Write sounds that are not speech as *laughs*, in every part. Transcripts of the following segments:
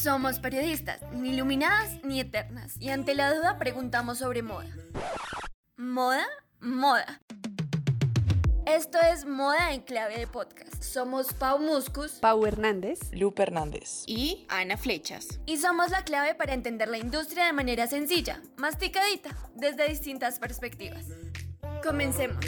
Somos periodistas, ni iluminadas ni eternas, y ante la duda preguntamos sobre moda. ¿Moda? Moda. Esto es Moda en Clave de Podcast. Somos Pau Muscus, Pau Hernández, Lupe Hernández y Ana Flechas. Y somos la clave para entender la industria de manera sencilla, masticadita, desde distintas perspectivas. Comencemos.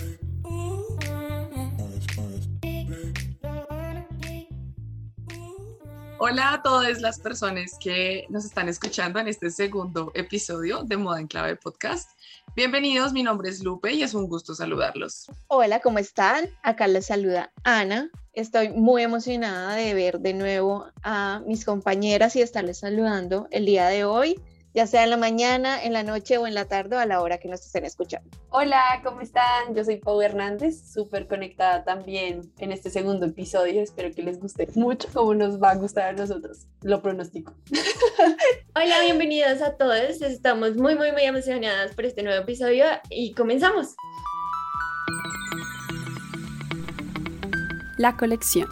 Hola a todas las personas que nos están escuchando en este segundo episodio de Moda en Clave Podcast. Bienvenidos, mi nombre es Lupe y es un gusto saludarlos. Hola, ¿cómo están? Acá les saluda Ana. Estoy muy emocionada de ver de nuevo a mis compañeras y estarles saludando el día de hoy ya sea en la mañana, en la noche o en la tarde o a la hora que nos estén escuchando. Hola, ¿cómo están? Yo soy Pau Hernández, súper conectada también en este segundo episodio. Espero que les guste mucho como nos va a gustar a nosotros. Lo pronostico. *laughs* Hola, bienvenidos a todos. Estamos muy, muy, muy emocionadas por este nuevo episodio y comenzamos. La colección.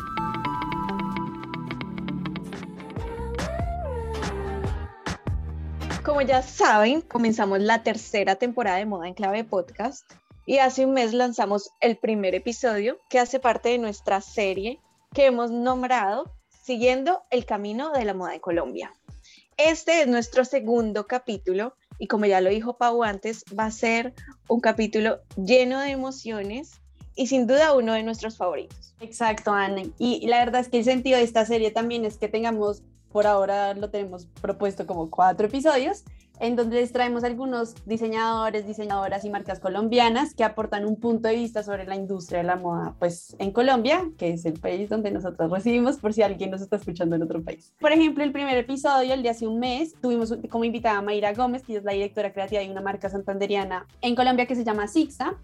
Como ya saben, comenzamos la tercera temporada de Moda en Clave Podcast y hace un mes lanzamos el primer episodio que hace parte de nuestra serie que hemos nombrado Siguiendo el Camino de la Moda en Colombia. Este es nuestro segundo capítulo y como ya lo dijo Pau antes, va a ser un capítulo lleno de emociones y sin duda uno de nuestros favoritos. Exacto, Ana. Y la verdad es que el sentido de esta serie también es que tengamos por ahora lo tenemos propuesto como cuatro episodios, en donde les traemos algunos diseñadores, diseñadoras y marcas colombianas que aportan un punto de vista sobre la industria de la moda, pues en Colombia, que es el país donde nosotros recibimos, por si alguien nos está escuchando en otro país. Por ejemplo, el primer episodio, el de hace un mes, tuvimos como invitada a Mayra Gómez, que es la directora creativa de una marca santanderiana en Colombia que se llama Sixa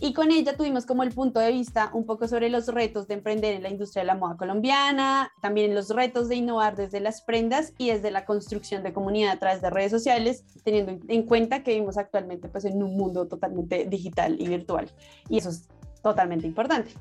y con ella tuvimos como el punto de vista un poco sobre los retos de emprender en la industria de la moda colombiana, también los retos de innovar desde las prendas y desde la construcción de comunidad a través de redes sociales, teniendo en cuenta que vivimos actualmente pues en un mundo totalmente digital y virtual. Y eso es totalmente importante.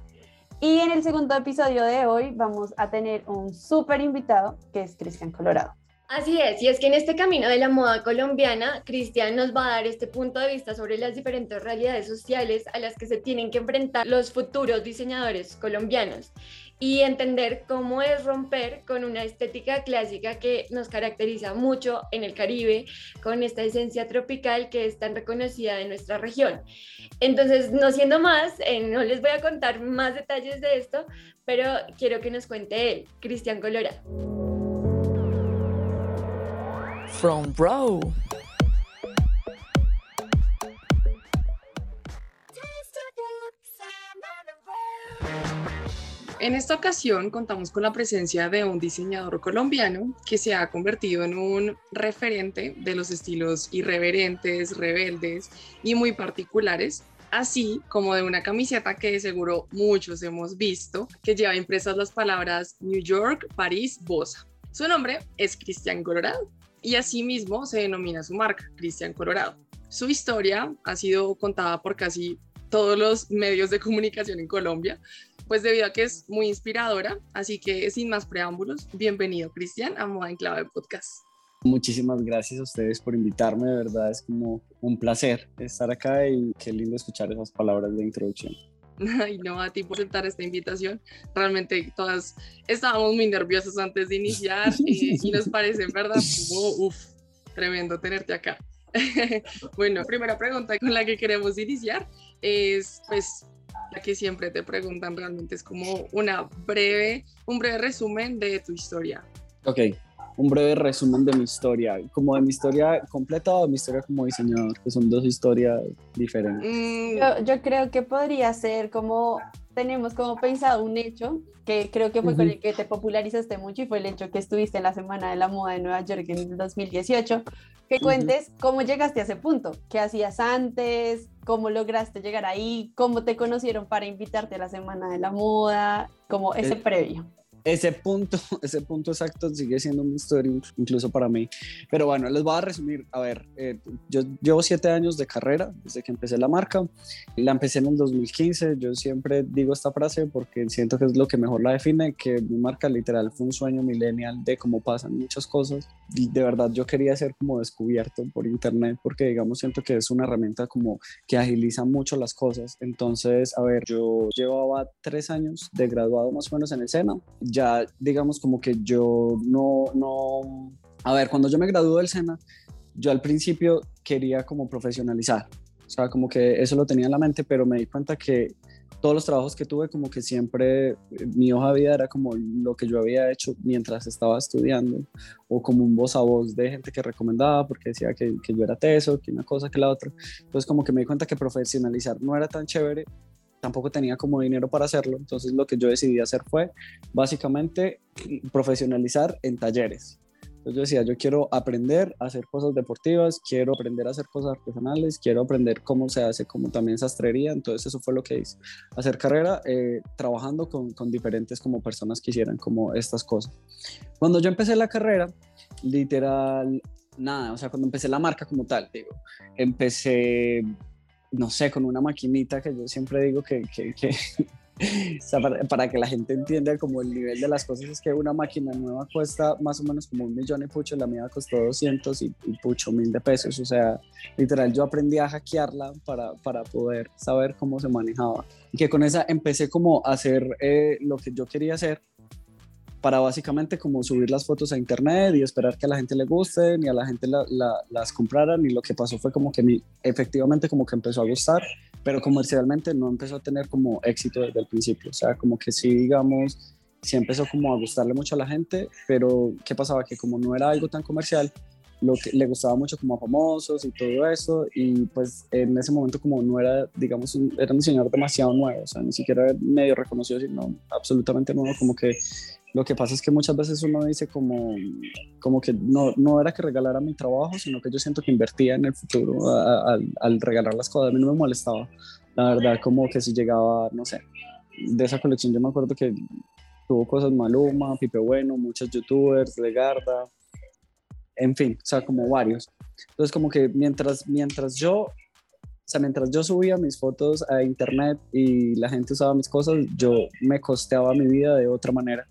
Y en el segundo episodio de hoy vamos a tener un súper invitado que es Cristian Colorado. Así es, y es que en este camino de la moda colombiana, Cristian nos va a dar este punto de vista sobre las diferentes realidades sociales a las que se tienen que enfrentar los futuros diseñadores colombianos y entender cómo es romper con una estética clásica que nos caracteriza mucho en el Caribe, con esta esencia tropical que es tan reconocida en nuestra región. Entonces, no siendo más, eh, no les voy a contar más detalles de esto, pero quiero que nos cuente él, Cristian Colorado. From Bro. En esta ocasión contamos con la presencia de un diseñador colombiano que se ha convertido en un referente de los estilos irreverentes, rebeldes y muy particulares, así como de una camiseta que seguro muchos hemos visto, que lleva impresas las palabras New York, París, Bosa. Su nombre es Cristian Colorado y asimismo se denomina su marca, Cristian Colorado. Su historia ha sido contada por casi todos los medios de comunicación en Colombia, pues debido a que es muy inspiradora, así que sin más preámbulos, bienvenido Cristian a Moda en Clave Podcast. Muchísimas gracias a ustedes por invitarme, de verdad es como un placer estar acá y qué lindo escuchar esas palabras de introducción. *laughs* y no a ti por aceptar esta invitación. Realmente todas estábamos muy nerviosas antes de iniciar *laughs* eh, y nos parece, en verdad, *laughs* como, uff, tremendo tenerte acá. bueno, primera pregunta con la que queremos iniciar es, pues, la que siempre te preguntan realmente es como una breve, un breve resumen de tu historia. Ok, un breve resumen de mi historia, como de mi historia completa o de mi historia como diseñador, que son dos historias diferentes. Mm. Yo, creo que podría ser como, tenemos como pensado un hecho, que creo que fue con el que te popularizaste mucho y fue el hecho que estuviste en la Semana de la Moda de Nueva York en el 2018, que cuentes cómo llegaste a ese punto, qué hacías antes, cómo lograste llegar ahí, cómo te conocieron para invitarte a la Semana de la Moda, como ese eh, previo. Ese punto, *laughs* ese punto exacto sigue siendo un misterio incluso para mí. Pero bueno, les voy a resumir. A ver, eh, yo llevo siete años de carrera desde que empecé la marca. La empecé en el 2015. Yo siempre digo esta frase porque siento que es lo que mejor la define, que mi marca literal fue un sueño millennial de cómo pasan muchas cosas. Y de verdad yo quería ser como descubierto por internet porque digamos siento que es una herramienta como que agiliza mucho las cosas. Entonces, a ver, yo llevaba tres años de graduado más o menos en el SENA ya digamos como que yo no, no, a ver, cuando yo me gradué del SENA, yo al principio quería como profesionalizar, o sea, como que eso lo tenía en la mente, pero me di cuenta que todos los trabajos que tuve, como que siempre eh, mi hoja de vida era como lo que yo había hecho mientras estaba estudiando, o como un voz a voz de gente que recomendaba porque decía que, que yo era teso, que una cosa, que la otra. Entonces, como que me di cuenta que profesionalizar no era tan chévere tampoco tenía como dinero para hacerlo, entonces lo que yo decidí hacer fue básicamente profesionalizar en talleres. Entonces yo decía, yo quiero aprender a hacer cosas deportivas, quiero aprender a hacer cosas artesanales, quiero aprender cómo se hace como también sastrería, entonces eso fue lo que hice, hacer carrera eh, trabajando con, con diferentes como personas que hicieran como estas cosas. Cuando yo empecé la carrera, literal, nada, o sea, cuando empecé la marca como tal, digo, empecé no sé, con una maquinita que yo siempre digo que, que, *laughs* para, que la gente entienda como el nivel de las cosas es que una máquina nueva cuesta más o menos como un millón y pucho, la mía costó 200 y, pucho mil de pesos, o sea, literal yo aprendí a hackearla para, para poder saber cómo se manejaba. Y que con esa empecé como a hacer eh, lo que yo quería hacer para básicamente como subir las fotos a internet y esperar que a la gente le guste y a la gente las compraran. Y lo que pasó fue como que mi, efectivamente como que empezó a gustar, pero comercialmente no empezó a tener como éxito desde el principio, o sea, como que sí, digamos, sí empezó como a gustarle mucho a la gente, pero ¿qué pasaba? Que como no era algo tan comercial, lo que le gustaba mucho como a famosos y todo eso y pues en ese momento como no era digamos era un diseñador demasiado nuevo. O sea ni siquiera medio reconocido sino absolutamente nuevo como que lo que pasa es que muchas veces uno dice como, como que no, no era que regalara mi trabajo, sino que yo siento que invertía en el futuro al regalar las cosas. A mí no me molestaba, la verdad, como que si llegaba, no sé, de esa colección yo me acuerdo que tuvo cosas Maluma, Pipe Bueno, muchos youtubers, Legarda, en fin, o sea, como varios. Entonces como que mientras, mientras yo o sea, mientras yo subía mis fotos a internet y la gente usaba mis cosas, yo me costeaba mi vida de otra manera.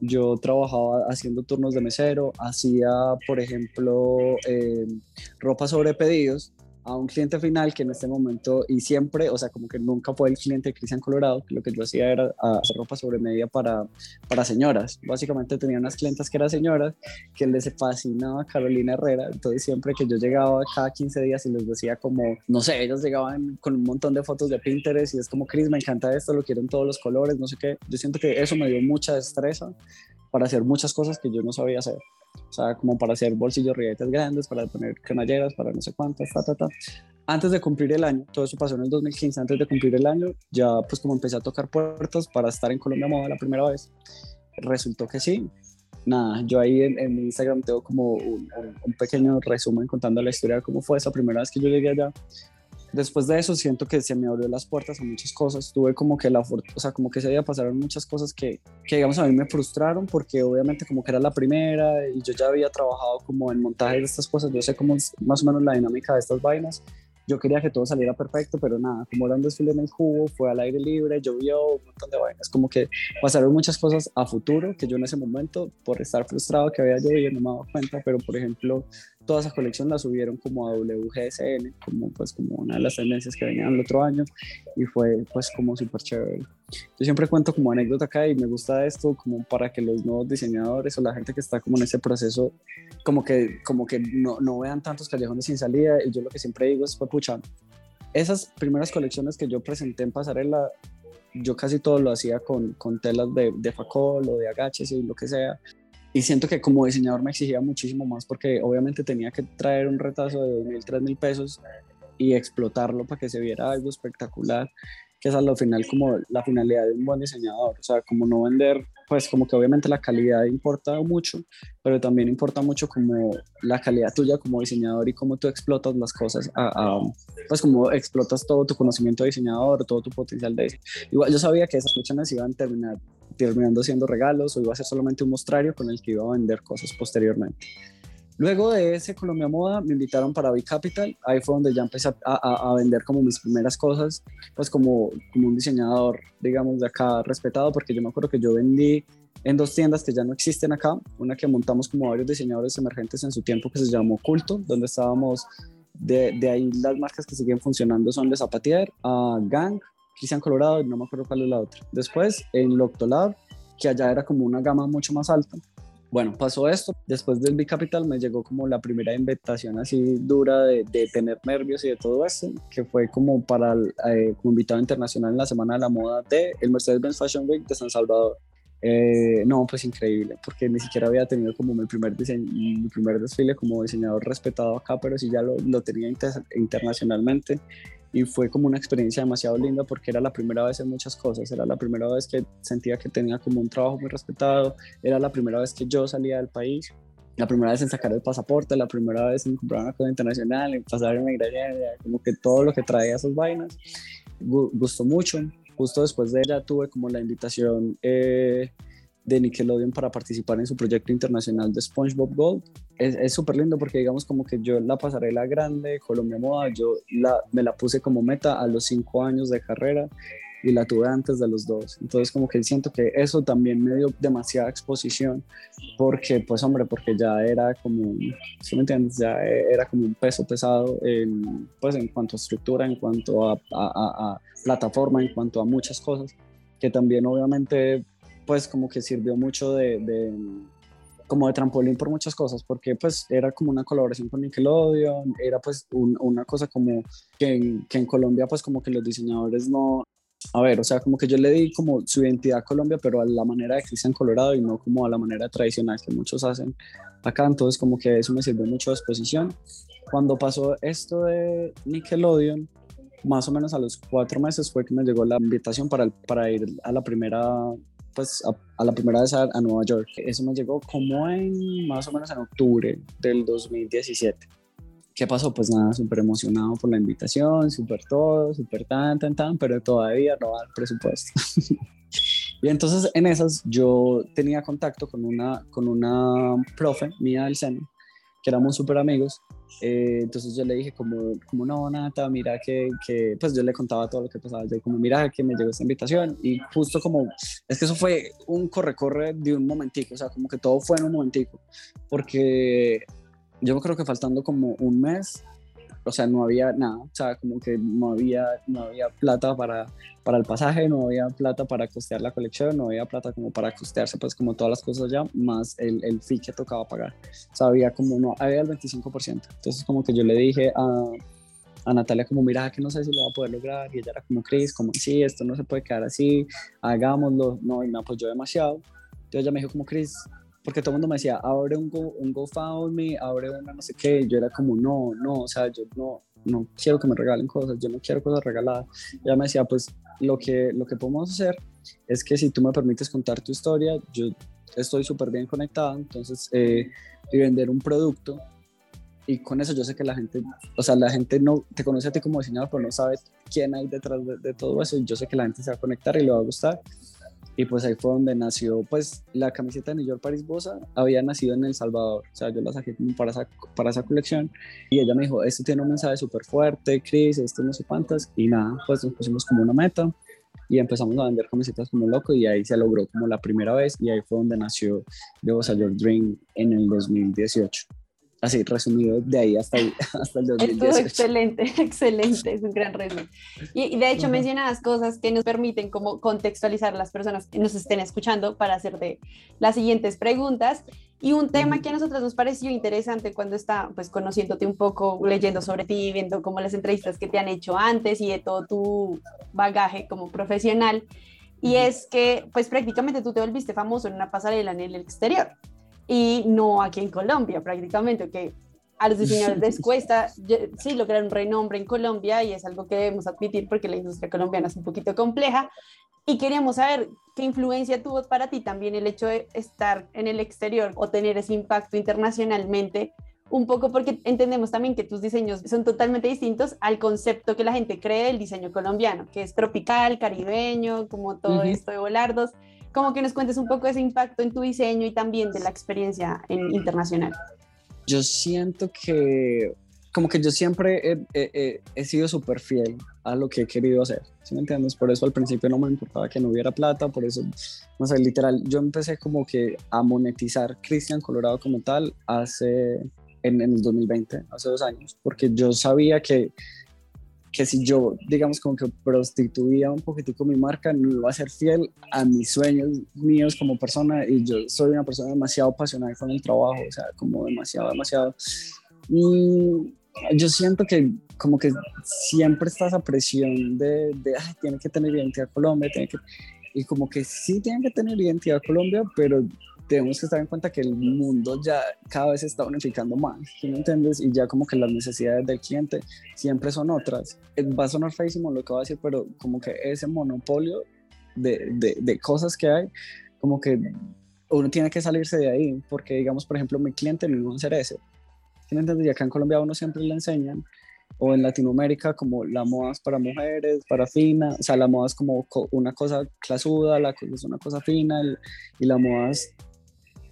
Yo trabajaba haciendo turnos de mesero, hacía, por ejemplo, eh, ropa sobre pedidos a un cliente final que en este momento y siempre, o sea, como que nunca fue el cliente de Cristian Colorado, que lo que yo hacía era hacer ropa sobre medida para, para señoras. Básicamente tenía unas clientas que eran señoras que les fascinaba Carolina Herrera, entonces siempre que yo llegaba cada 15 días y les decía como, no sé, ellos llegaban con un montón de fotos de Pinterest y es como, Cris, me encanta esto, lo quiero en todos los colores, no sé qué. Yo siento que eso me dio mucha destreza para hacer muchas cosas que yo no sabía hacer. O sea, como para hacer bolsillos rietes grandes, para poner cremalleras, para no sé cuántas, ta, ta, ta. Antes de cumplir el año, todo eso pasó en el 2015, antes de cumplir el año, ya pues como empecé a tocar puertas para estar en Colombia Moda la primera vez, resultó que sí. Nada, yo ahí en, mi Instagram tengo como un, un, pequeño resumen contando la historia de cómo fue esa primera vez que yo llegué allá después de eso siento que se me abrió las puertas a muchas cosas. Tuve como que la, o sea, como que ese día pasaron muchas cosas que, que, digamos, a mí me frustraron porque obviamente como que era la primera y yo ya había trabajado como en montaje de estas cosas. Yo sé cómo es más o menos la dinámica de estas vainas. Yo quería que todo saliera perfecto, pero nada, como era un desfile en el cubo, fue al aire libre, llovió, un montón de vainas. Como que pasaron muchas cosas a futuro que yo en ese momento, por estar frustrado que había llovido, no me daba cuenta, pero por ejemplo, toda esa colección la subieron como a WGSN, como pues como una de las tendencias que venían el otro año y fue pues como súper chévere. Yo siempre cuento como anécdota acá y me gusta esto como para que los nuevos diseñadores o la gente que está como en ese proceso como que, como que no, no vean tantos callejones sin salida y yo lo que siempre digo es, pues pucha, esas primeras colecciones que yo presenté en Pasarela yo casi todo lo hacía con, con telas de, de facol o de agaches y lo que sea y siento que como diseñador me exigía muchísimo más porque obviamente tenía que traer un retazo de 2.000, 3.000 pesos y explotarlo para que se viera algo espectacular, que es a lo final como la finalidad de un buen diseñador, o sea, como no vender, pues como que obviamente la calidad importa mucho, pero también importa mucho como la calidad tuya como diseñador y cómo tú explotas las cosas, a, pues como explotas todo tu conocimiento de diseñador, todo tu potencial de diseño. Igual yo sabía que esas colecciones iban a terminar terminando siendo regalos o iba a ser solamente un mostrario con el que iba a vender cosas posteriormente. Luego de ese Colombia Moda me invitaron para B Capital, ahí fue donde ya empecé a, a, vender como mis primeras cosas, pues como, como un diseñador, digamos, de acá respetado, porque yo me acuerdo que yo vendí en dos tiendas que ya no existen acá, una que montamos como varios diseñadores emergentes en su tiempo que se llamó Culto, donde estábamos, de, de ahí las marcas que siguen funcionando son de Zapatier, a Gang, Cristian Colorado y no me acuerdo cuál es la otra. Después en Loctolab, que allá era como una gama mucho más alta. Bueno, pasó esto. Después del Bicapital me llegó como la primera invitación así dura de, de, tener nervios y de todo eso, que fue como para eh, como invitado internacional en la Semana de la Moda de el Mercedes-Benz Fashion Week de San Salvador. Eh, no, pues increíble, porque ni siquiera había tenido como mi primer, diseño, mi primer desfile como diseñador respetado acá, pero sí ya lo, lo tenía internacionalmente y fue como una experiencia demasiado linda porque era la primera vez en muchas cosas, era la primera vez que sentía que tenía como un trabajo muy respetado, era la primera vez que yo salía del país, la primera vez en sacar el pasaporte, la primera vez en comprar una cosa internacional, en pasar en como que todo lo que traía esas vainas, gustó mucho, justo después de ella tuve como la invitación eh, de Nickelodeon para participar en su proyecto internacional de SpongeBob Gold. Es súper lindo porque digamos como que yo la pasarela grande, Colombia Moda, yo la, me la puse como meta a los cinco años de carrera y la tuve antes de los dos. Entonces como que siento que eso también me dio demasiada exposición porque pues hombre, porque ya era como, ¿sí me entiendes? Ya era como un peso pesado en, pues en cuanto a estructura, en cuanto a, a, a plataforma, en cuanto a muchas cosas que también obviamente pues como que sirvió mucho de, como de trampolín por muchas cosas, porque pues era como una colaboración con Nickelodeon, era pues una cosa como que en, que en Colombia pues como que los diseñadores no, a ver, o sea, como que yo le di como su identidad a Colombia, pero a la manera de Cristian Colorado y no como a la manera tradicional que muchos hacen acá, entonces como que eso me sirvió mucho de exposición. Cuando pasó esto de Nickelodeon, más o menos a los cuatro meses fue que me llegó la invitación para, para ir a la primera, pues a, la primera vez a, Nueva York. Eso me llegó como en, más o menos en octubre del 2017. ¿Qué pasó? Pues nada, súper emocionado por la invitación, súper todo, súper tan, tan, tan, pero todavía no el presupuesto. *laughs* y entonces en esas yo tenía contacto con una, con una profe mía del seno, que éramos súper amigos, eh, entonces yo le dije como, como no, Nata, mira que, que, pues yo le contaba todo lo que pasaba, yo como mira que me llegó esta invitación y justo como, es que eso fue un corre-corre de un momentico, o sea, como que todo fue en un momentico, porque yo creo que faltando como un mes o sea, no había nada, o sea, como que no había, no había plata para, para el pasaje, no había plata para costear la colección, no había plata como para costearse, pues como todas las cosas ya, más el, el fee que tocaba pagar. O sea, había como, no, había el 25%. Entonces como que yo le dije a, a Natalia como, mira, que no sé si lo va a poder lograr, y ella era como, Cris, como, sí, esto no se puede quedar así, hagámoslo, no, y me apoyó demasiado. Entonces ella me dijo como, Cris, porque todo el mundo me decía, abre un, Go, un GoFundMe, abre una no sé qué, yo era como, no, no, o sea, yo no, no quiero que me regalen cosas, yo no quiero cosas regaladas. Ella me decía, pues lo que, lo que podemos hacer es que si tú me permites contar tu historia, yo estoy súper bien conectada, entonces, eh, y vender un producto, y con eso yo sé que la gente, o sea, la gente no te conoce a ti como diseñador, pero no sabe quién hay detrás de, de todo eso, y yo sé que la gente se va a conectar y le va a gustar, y pues ahí fue donde nació, pues la camiseta de New York Paris Bosa. Había nacido en El Salvador, o sea, yo la saqué para esa, para esa colección. Y ella me dijo, esto tiene un mensaje súper fuerte, Chris, esto no sé cuántas, y nada, pues nos pusimos como una meta y empezamos a vender camisetas como loco. Y ahí se logró como la primera vez. Y ahí fue donde nació The Bosa Your Dream en el 2018 así resumido de ahí hasta, *laughs* hasta el 2018. Estuvo excelente, *laughs* excelente, es un gran resumen. Y, de hecho mencionadas cosas que nos permiten como contextualizar a las personas que nos estén escuchando para hacerte las siguientes preguntas. Y un tema que a nosotros nos pareció interesante cuando está pues conociéndote un poco, leyendo sobre ti, viendo como las entrevistas que te han hecho antes y de todo tu bagaje como profesional. Y es que pues prácticamente tú te volviste famoso en una pasarela en el exterior y no aquí en Colombia prácticamente, que a los diseñadores les *laughs* cuesta, sí, lograr un renombre en Colombia y es algo que debemos admitir porque la industria colombiana es un poquito compleja. Y queríamos saber qué influencia tuvo para ti también el hecho de estar en el exterior o tener ese impacto internacionalmente un poco porque entendemos también que tus diseños son totalmente distintos al concepto que la gente cree del diseño colombiano, que es tropical, caribeño, como todo esto de volardos. Como que nos cuentes un poco ese impacto en tu diseño y también de la experiencia en, internacional yo siento que como que yo siempre he, sido súper fiel a lo que he querido hacer, ¿sí me entiendes? Por eso al principio no me importaba que no hubiera plata, por eso, no sé, literal, yo empecé como que a monetizar Cristian Colorado como tal hace, en, en el 2020, hace dos años, porque yo sabía que que si yo, digamos, como que prostituía un poquitico mi marca, no iba a ser fiel a mis sueños míos como persona y yo soy una persona demasiado apasionada con el trabajo, o sea, como demasiado, demasiado. Y yo siento que como que siempre está esa presión de, de Ay, tiene que tener identidad Colombia, tiene que... Y como que sí tiene que tener identidad Colombia, pero tenemos que estar en cuenta que el mundo ya cada vez se está unificando más, ¿sí me entiendes? Y ya como que las necesidades del cliente siempre son otras. Eh, va a sonar feísimo lo que voy a decir, pero como que ese monopolio de, de, de cosas que hay, como que uno tiene que salirse de ahí, porque digamos, por ejemplo, mi cliente no va a hacer eso. ¿Sí me entiendes? Y acá en Colombia uno siempre le enseñan o en Latinoamérica como la moda es para mujeres, para fina, o sea, la moda es como una cosa clasuda, la cosa es una cosa fina y, y la moda es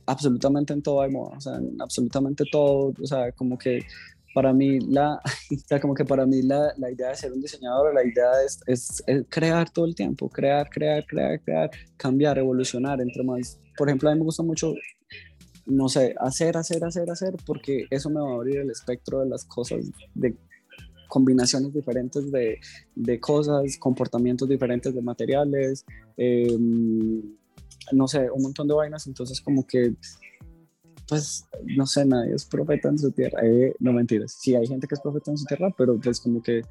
absolutamente en todo hay moda, o sea, en absolutamente todo, o sea, como que para mí la, *laughs* o sea, como que para mí la, la, idea de ser un diseñador, la idea es, es, crear todo el tiempo, crear, crear, crear, crear, cambiar, evolucionar, entre más. Por ejemplo, a mí me gusta mucho, no sé, hacer, hacer, hacer, hacer, porque eso me va a abrir el espectro de las cosas, de combinaciones diferentes de, de cosas, comportamientos diferentes de materiales. Eh, no sé, un montón de vainas, entonces como que, pues, no sé, nadie es profeta en su tierra, eh, no mentiras, sí hay gente que es profeta en su tierra, pero pues como que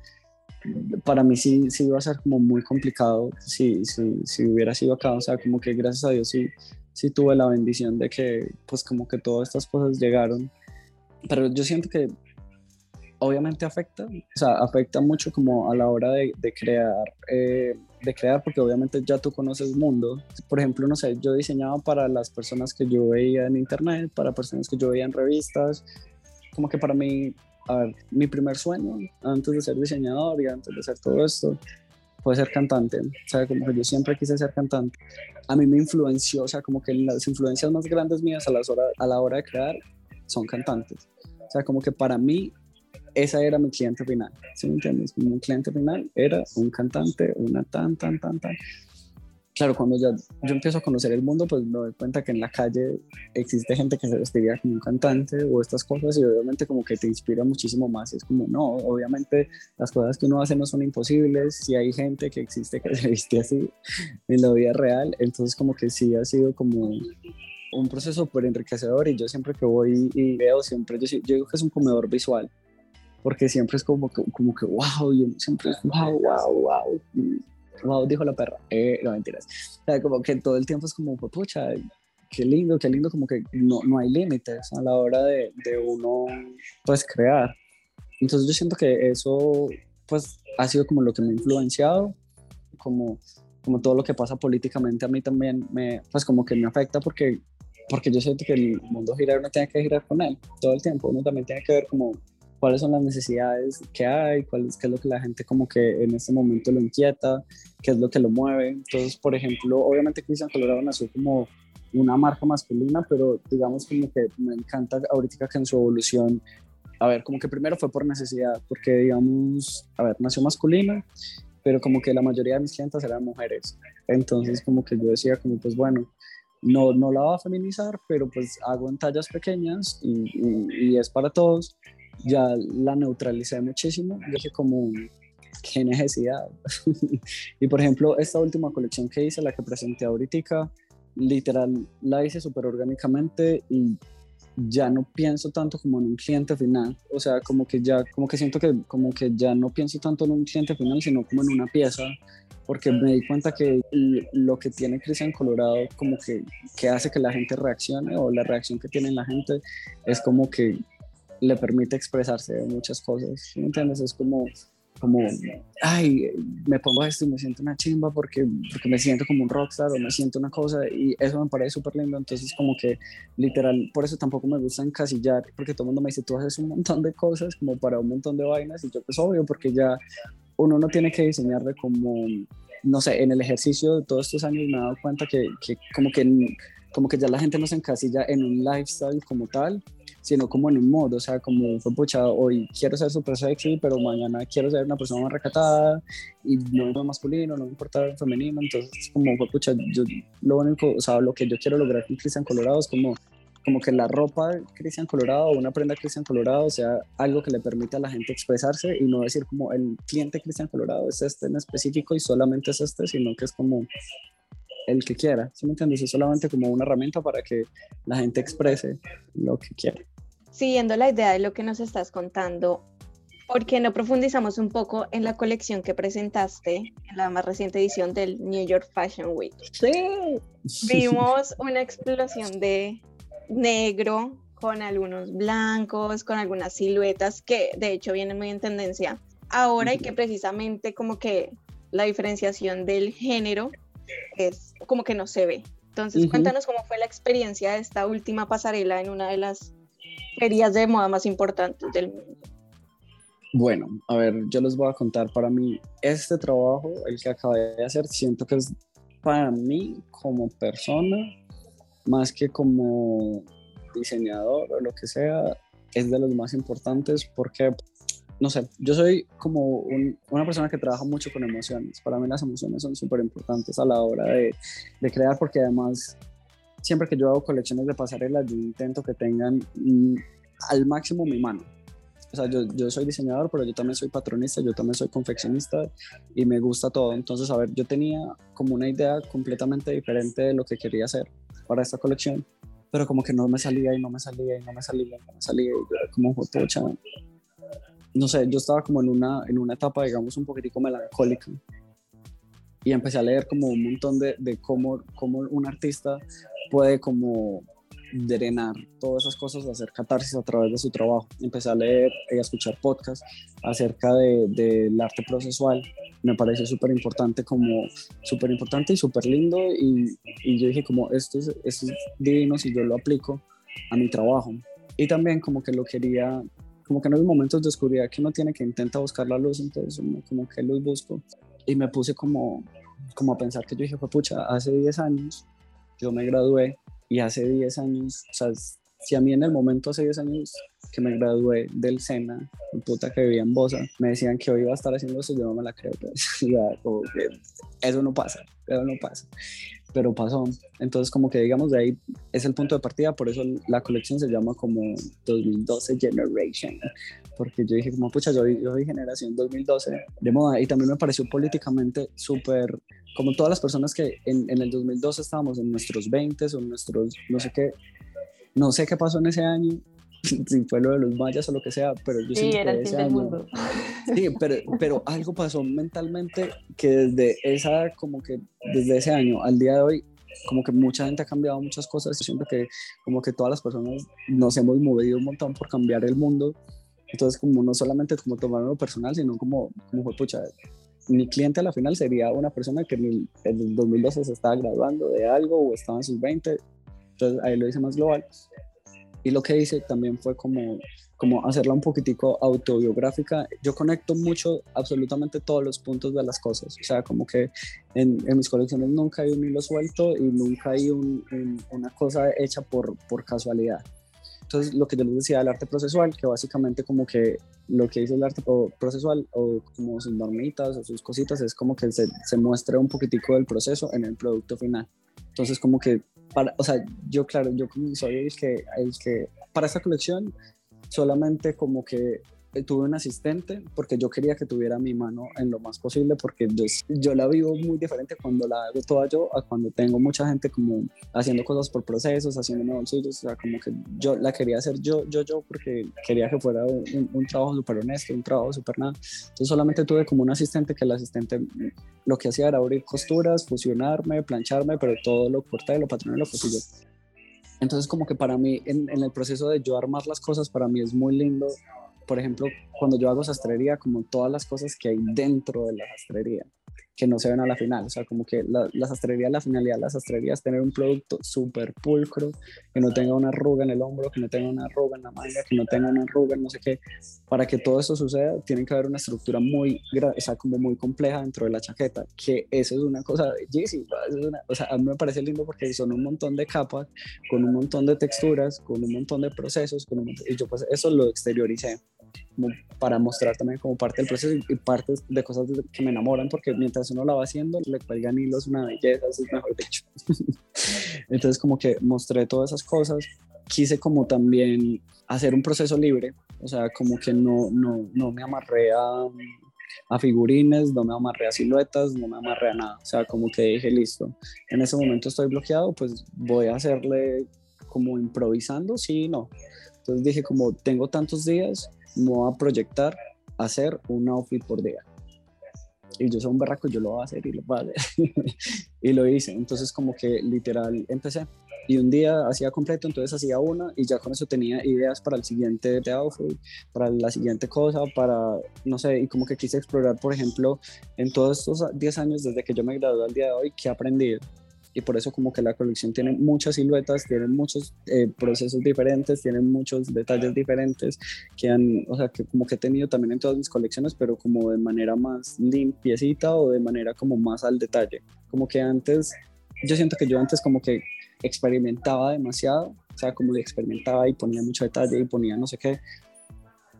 para mí sí, sí iba a ser como muy complicado si, si, si hubiera sido acá, o sea, como que gracias a Dios sí, sí tuve la bendición de que, pues como que todas estas cosas llegaron, pero yo siento que obviamente afecta, o sea, afecta mucho como a la hora de, de crear, eh, de crear, porque obviamente ya tú conoces el mundo. Por ejemplo, no sé, yo diseñaba para las personas que yo veía en internet, para personas que yo veía en revistas, como que para mí, a ver, mi primer sueño, antes de ser diseñador y antes de hacer todo esto, fue ser cantante, o sea, como que yo siempre quise ser cantante. A mí me influenció, o sea, como que las influencias más grandes mías a, las horas, a la hora de crear son cantantes. O sea, como que para mí esa era mi cliente final, ¿sí me entiendes? Mi cliente final era un cantante, una tan, tan, tan, tan. Claro, cuando ya yo empiezo a conocer el mundo, pues me doy cuenta que en la calle existe gente que se vestiría como un cantante o estas cosas y obviamente como que te inspira muchísimo más. Es como, no, obviamente las cosas que uno hace no son imposibles, si hay gente que existe que *laughs* se viste así en la vida real, entonces como que sí ha sido como un proceso súper enriquecedor y yo siempre que voy y veo, siempre yo, yo digo que es un comedor visual porque siempre es como que, como que wow, yo siempre es wow, wow, wow, wow, dijo la perra, eh, no mentiras, o sea, como que todo el tiempo es como, pucha, qué lindo, qué lindo, como que no, no hay límites a la hora de, de uno, pues, crear. Entonces yo siento que eso, pues, ha sido como lo que me ha influenciado, como, como todo lo que pasa políticamente a mí también me, pues, como que me afecta porque, porque yo siento que el mundo gira, uno tiene que girar con él todo el tiempo, uno también tiene que ver como cuáles son las necesidades que hay, cuál es, qué es lo que la gente como que en este momento lo inquieta, qué es lo que lo mueve. Entonces, por ejemplo, obviamente Cristian Colorado nació como una marca masculina, pero digamos como que me encanta ahorita que en su evolución, a ver, como que primero fue por necesidad, porque digamos, a ver, nació masculina, pero como que la mayoría de mis clientes eran mujeres. Entonces como que yo decía como pues bueno, no, no la va a feminizar, pero pues hago en tallas pequeñas y, y, y es para todos ya la neutralicé muchísimo. Dije como, qué necesidad. *laughs* y por ejemplo, esta última colección que hice, la que presenté ahorita, literal la hice súper orgánicamente y ya no pienso tanto como en un cliente final, o sea, como que ya, como que siento que, como que ya no pienso tanto en un cliente final, sino como en una pieza, porque me di cuenta que lo que tiene Cristian Colorado, como que, que hace que la gente reaccione, o la reacción que tiene la gente, es como que le permite expresarse de muchas cosas, ¿sí ¿me entiendes? Es como, como, ay, me pongo esto y me siento una chimba porque, porque me siento como un rockstar o me siento una cosa y eso me parece súper lindo, entonces como que literal, por eso tampoco me gusta encasillar, porque todo el mundo me dice, tú haces un montón de cosas como para un montón de vainas y yo pues obvio, porque ya uno no tiene que diseñarle como, no sé, en el ejercicio de todos estos años me he dado cuenta que, que como que como que ya la gente no se encasilla en un lifestyle como tal, sino como en un modo, o sea, como fue pucha, hoy quiero ser súper sexy, pero mañana quiero ser una persona más recatada y no me masculino, no me importa el femenino, entonces como fue pucha, yo lo único, o sea, lo que yo quiero lograr con Cristian Colorado es como como que la ropa Cristian Colorado o una prenda Cristian Colorado sea algo que le permita a la gente expresarse y no decir como el cliente Cristian Colorado es este en específico y solamente es este, sino que es como el que quiera, ¿sí me entiendes? Es solamente como una herramienta para que la gente exprese lo que quiere. Siguiendo la idea de lo que nos estás contando, ¿por qué no profundizamos un poco en la colección que presentaste en la más reciente edición del New York Fashion Week? Sí. Vimos una explosión de negro con algunos blancos, con algunas siluetas que de hecho vienen muy en tendencia ahora y que precisamente como que la diferenciación del género es como que no se ve. Entonces, cuéntanos cómo fue la experiencia de esta última pasarela en una de las ferias de moda más importantes del mundo. Bueno, a ver, yo les voy a contar, para mí este trabajo, el que acabé de hacer, siento que es para mí como persona, más que como diseñador o lo que sea, es de los más importantes porque no sé, yo soy como una persona que trabaja mucho con emociones. Para mí las emociones son súper importantes a la hora de, de, crear porque además siempre que yo hago colecciones de pasarelas yo intento que tengan mm, al máximo mi mano. O sea, yo, yo soy diseñador, pero yo también soy patronista, yo también soy confeccionista y me gusta todo. Entonces, a ver, yo tenía como una idea completamente diferente de lo que quería hacer para esta colección, pero como que no me salía y no me salía y no me salía y no me salía. Y yo era como, pucha, no sé, yo estaba como en una, en una etapa, digamos, un poquitico melancólica y empecé a leer como un montón de, de cómo, cómo un artista puede como drenar todas esas cosas, hacer catarsis a través de su trabajo. Empecé a leer y a escuchar podcasts acerca del de, arte procesual. Me pareció súper importante, como súper importante y súper lindo. Y, y, yo dije, como esto es, esto es divino si yo lo aplico a mi trabajo. Y también como que lo quería como que en esos momentos de oscuridad que uno tiene que intentar buscar la luz, entonces como que luz busco. Y me puse como, como a pensar que yo dije, pucha, hace 10 años yo me gradué y hace 10 años, o sea, si a mí en el momento hace 10 años que me gradué del SENA, un puta que vivía en Bosa, me decían que hoy iba a estar haciendo eso, yo no me la creo, pues, *laughs* como que eso no pasa, eso no pasa pero pasó. Entonces, como que digamos, de ahí es el punto de partida, por eso la colección se llama como 2012 Generation, porque yo dije, como pucha, yo, yo vi generación 2012 de moda y también me pareció políticamente súper, como todas las personas que en, en el 2012 estábamos en nuestros 20 o en nuestros, no sé qué, no sé qué pasó en ese año, *laughs* si fue lo de los mayas o lo que sea, pero yo sí, era el fin del mundo. Sí, pero, pero algo pasó mentalmente que desde esa, como que desde ese año al día de hoy, como que mucha gente ha cambiado muchas cosas. Yo siento que como que todas las personas nos hemos movido un montón por cambiar el mundo. Entonces, como no solamente como tomarlo personal, sino como, como fue, pucha, mi cliente a la final sería una persona que en el, en el 2012 se estaba graduando de algo o estaba en sus 20. Entonces, ahí lo hice más global. Y lo que hice también fue como, como hacerla un poquitico autobiográfica. Yo conecto mucho absolutamente todos los puntos de las cosas. O sea, como que en, en mis colecciones nunca hay un hilo suelto y nunca hay un, una cosa hecha por, por casualidad. Entonces, lo que yo les decía del arte procesual, que básicamente como que lo que dice el arte procesual o como sus normitas o sus cositas es como que se, se muestra un poquitico del proceso en el producto final. Entonces, como que para, o sea, yo claro, yo como soy el que, el que, para esta colección solamente como que tuve un asistente porque yo quería que tuviera mi mano en lo más posible porque yo, yo la vivo muy diferente cuando la hago toda yo a cuando tengo mucha gente como haciendo cosas por procesos, haciendo bolsillos, o sea, como que yo la quería hacer yo, yo, yo porque quería que fuera un, un trabajo súper honesto, un trabajo súper nada. Entonces solamente tuve como un asistente que el asistente lo que hacía era abrir costuras, fusionarme, plancharme, pero todo lo corté, lo patroné, lo cosí yo. Entonces como que para mí, en, en el proceso de yo armar las cosas, para mí es muy lindo, por ejemplo, cuando yo hago sastrería, como todas las cosas que hay dentro de la sastrería que no se ven a la final. O sea, como que la, la sastrería, la finalidad de la sastrería es tener un producto súper pulcro, que no tenga una arruga en el hombro, que no tenga una arruga en la manga, que no tenga una arruga en no sé qué. Para que todo eso suceda, tiene que haber una estructura muy, o sea, como muy compleja dentro de la chaqueta, que eso es una cosa bellísima. o sea, a mí me parece lindo porque son un montón de capas, con un montón de texturas, con un montón de procesos, con y yo pues eso lo exterioricé para mostrar también como parte del proceso y, partes de cosas que me enamoran, porque mientras uno la va haciendo, le cuelgan hilos, una belleza, eso es mejor dicho. *laughs* Entonces como que mostré todas esas cosas, quise como también hacer un proceso libre, o sea, como que no, no, no me amarré a, a figurines, no me amarré a siluetas, no me amarré a nada, o sea, como que dije, listo, en ese momento estoy bloqueado, pues voy a hacerle como improvisando, sí, no. Entonces dije como tengo tantos días, me voy a proyectar hacer un outfit por día. Y yo soy un berraco, yo lo voy a hacer y lo voy a hacer. *laughs* y lo hice. Entonces como que literal empecé. Y un día hacía completo, entonces hacía una y ya con eso tenía ideas para el siguiente outfit, para la siguiente cosa, para, no sé, y como que quise explorar, por ejemplo, en todos estos 10 años desde que yo me gradué al día de hoy, ¿qué he aprendido? Y por eso como que la colección tiene muchas siluetas, tiene muchos eh, procesos diferentes, tiene muchos detalles diferentes que han, o sea, que como que he tenido también en todas mis colecciones, pero como de manera más limpiecita o de manera como más al detalle. Como que antes, yo siento que yo antes como que experimentaba demasiado, o sea, como experimentaba y ponía mucho detalle y ponía no sé qué,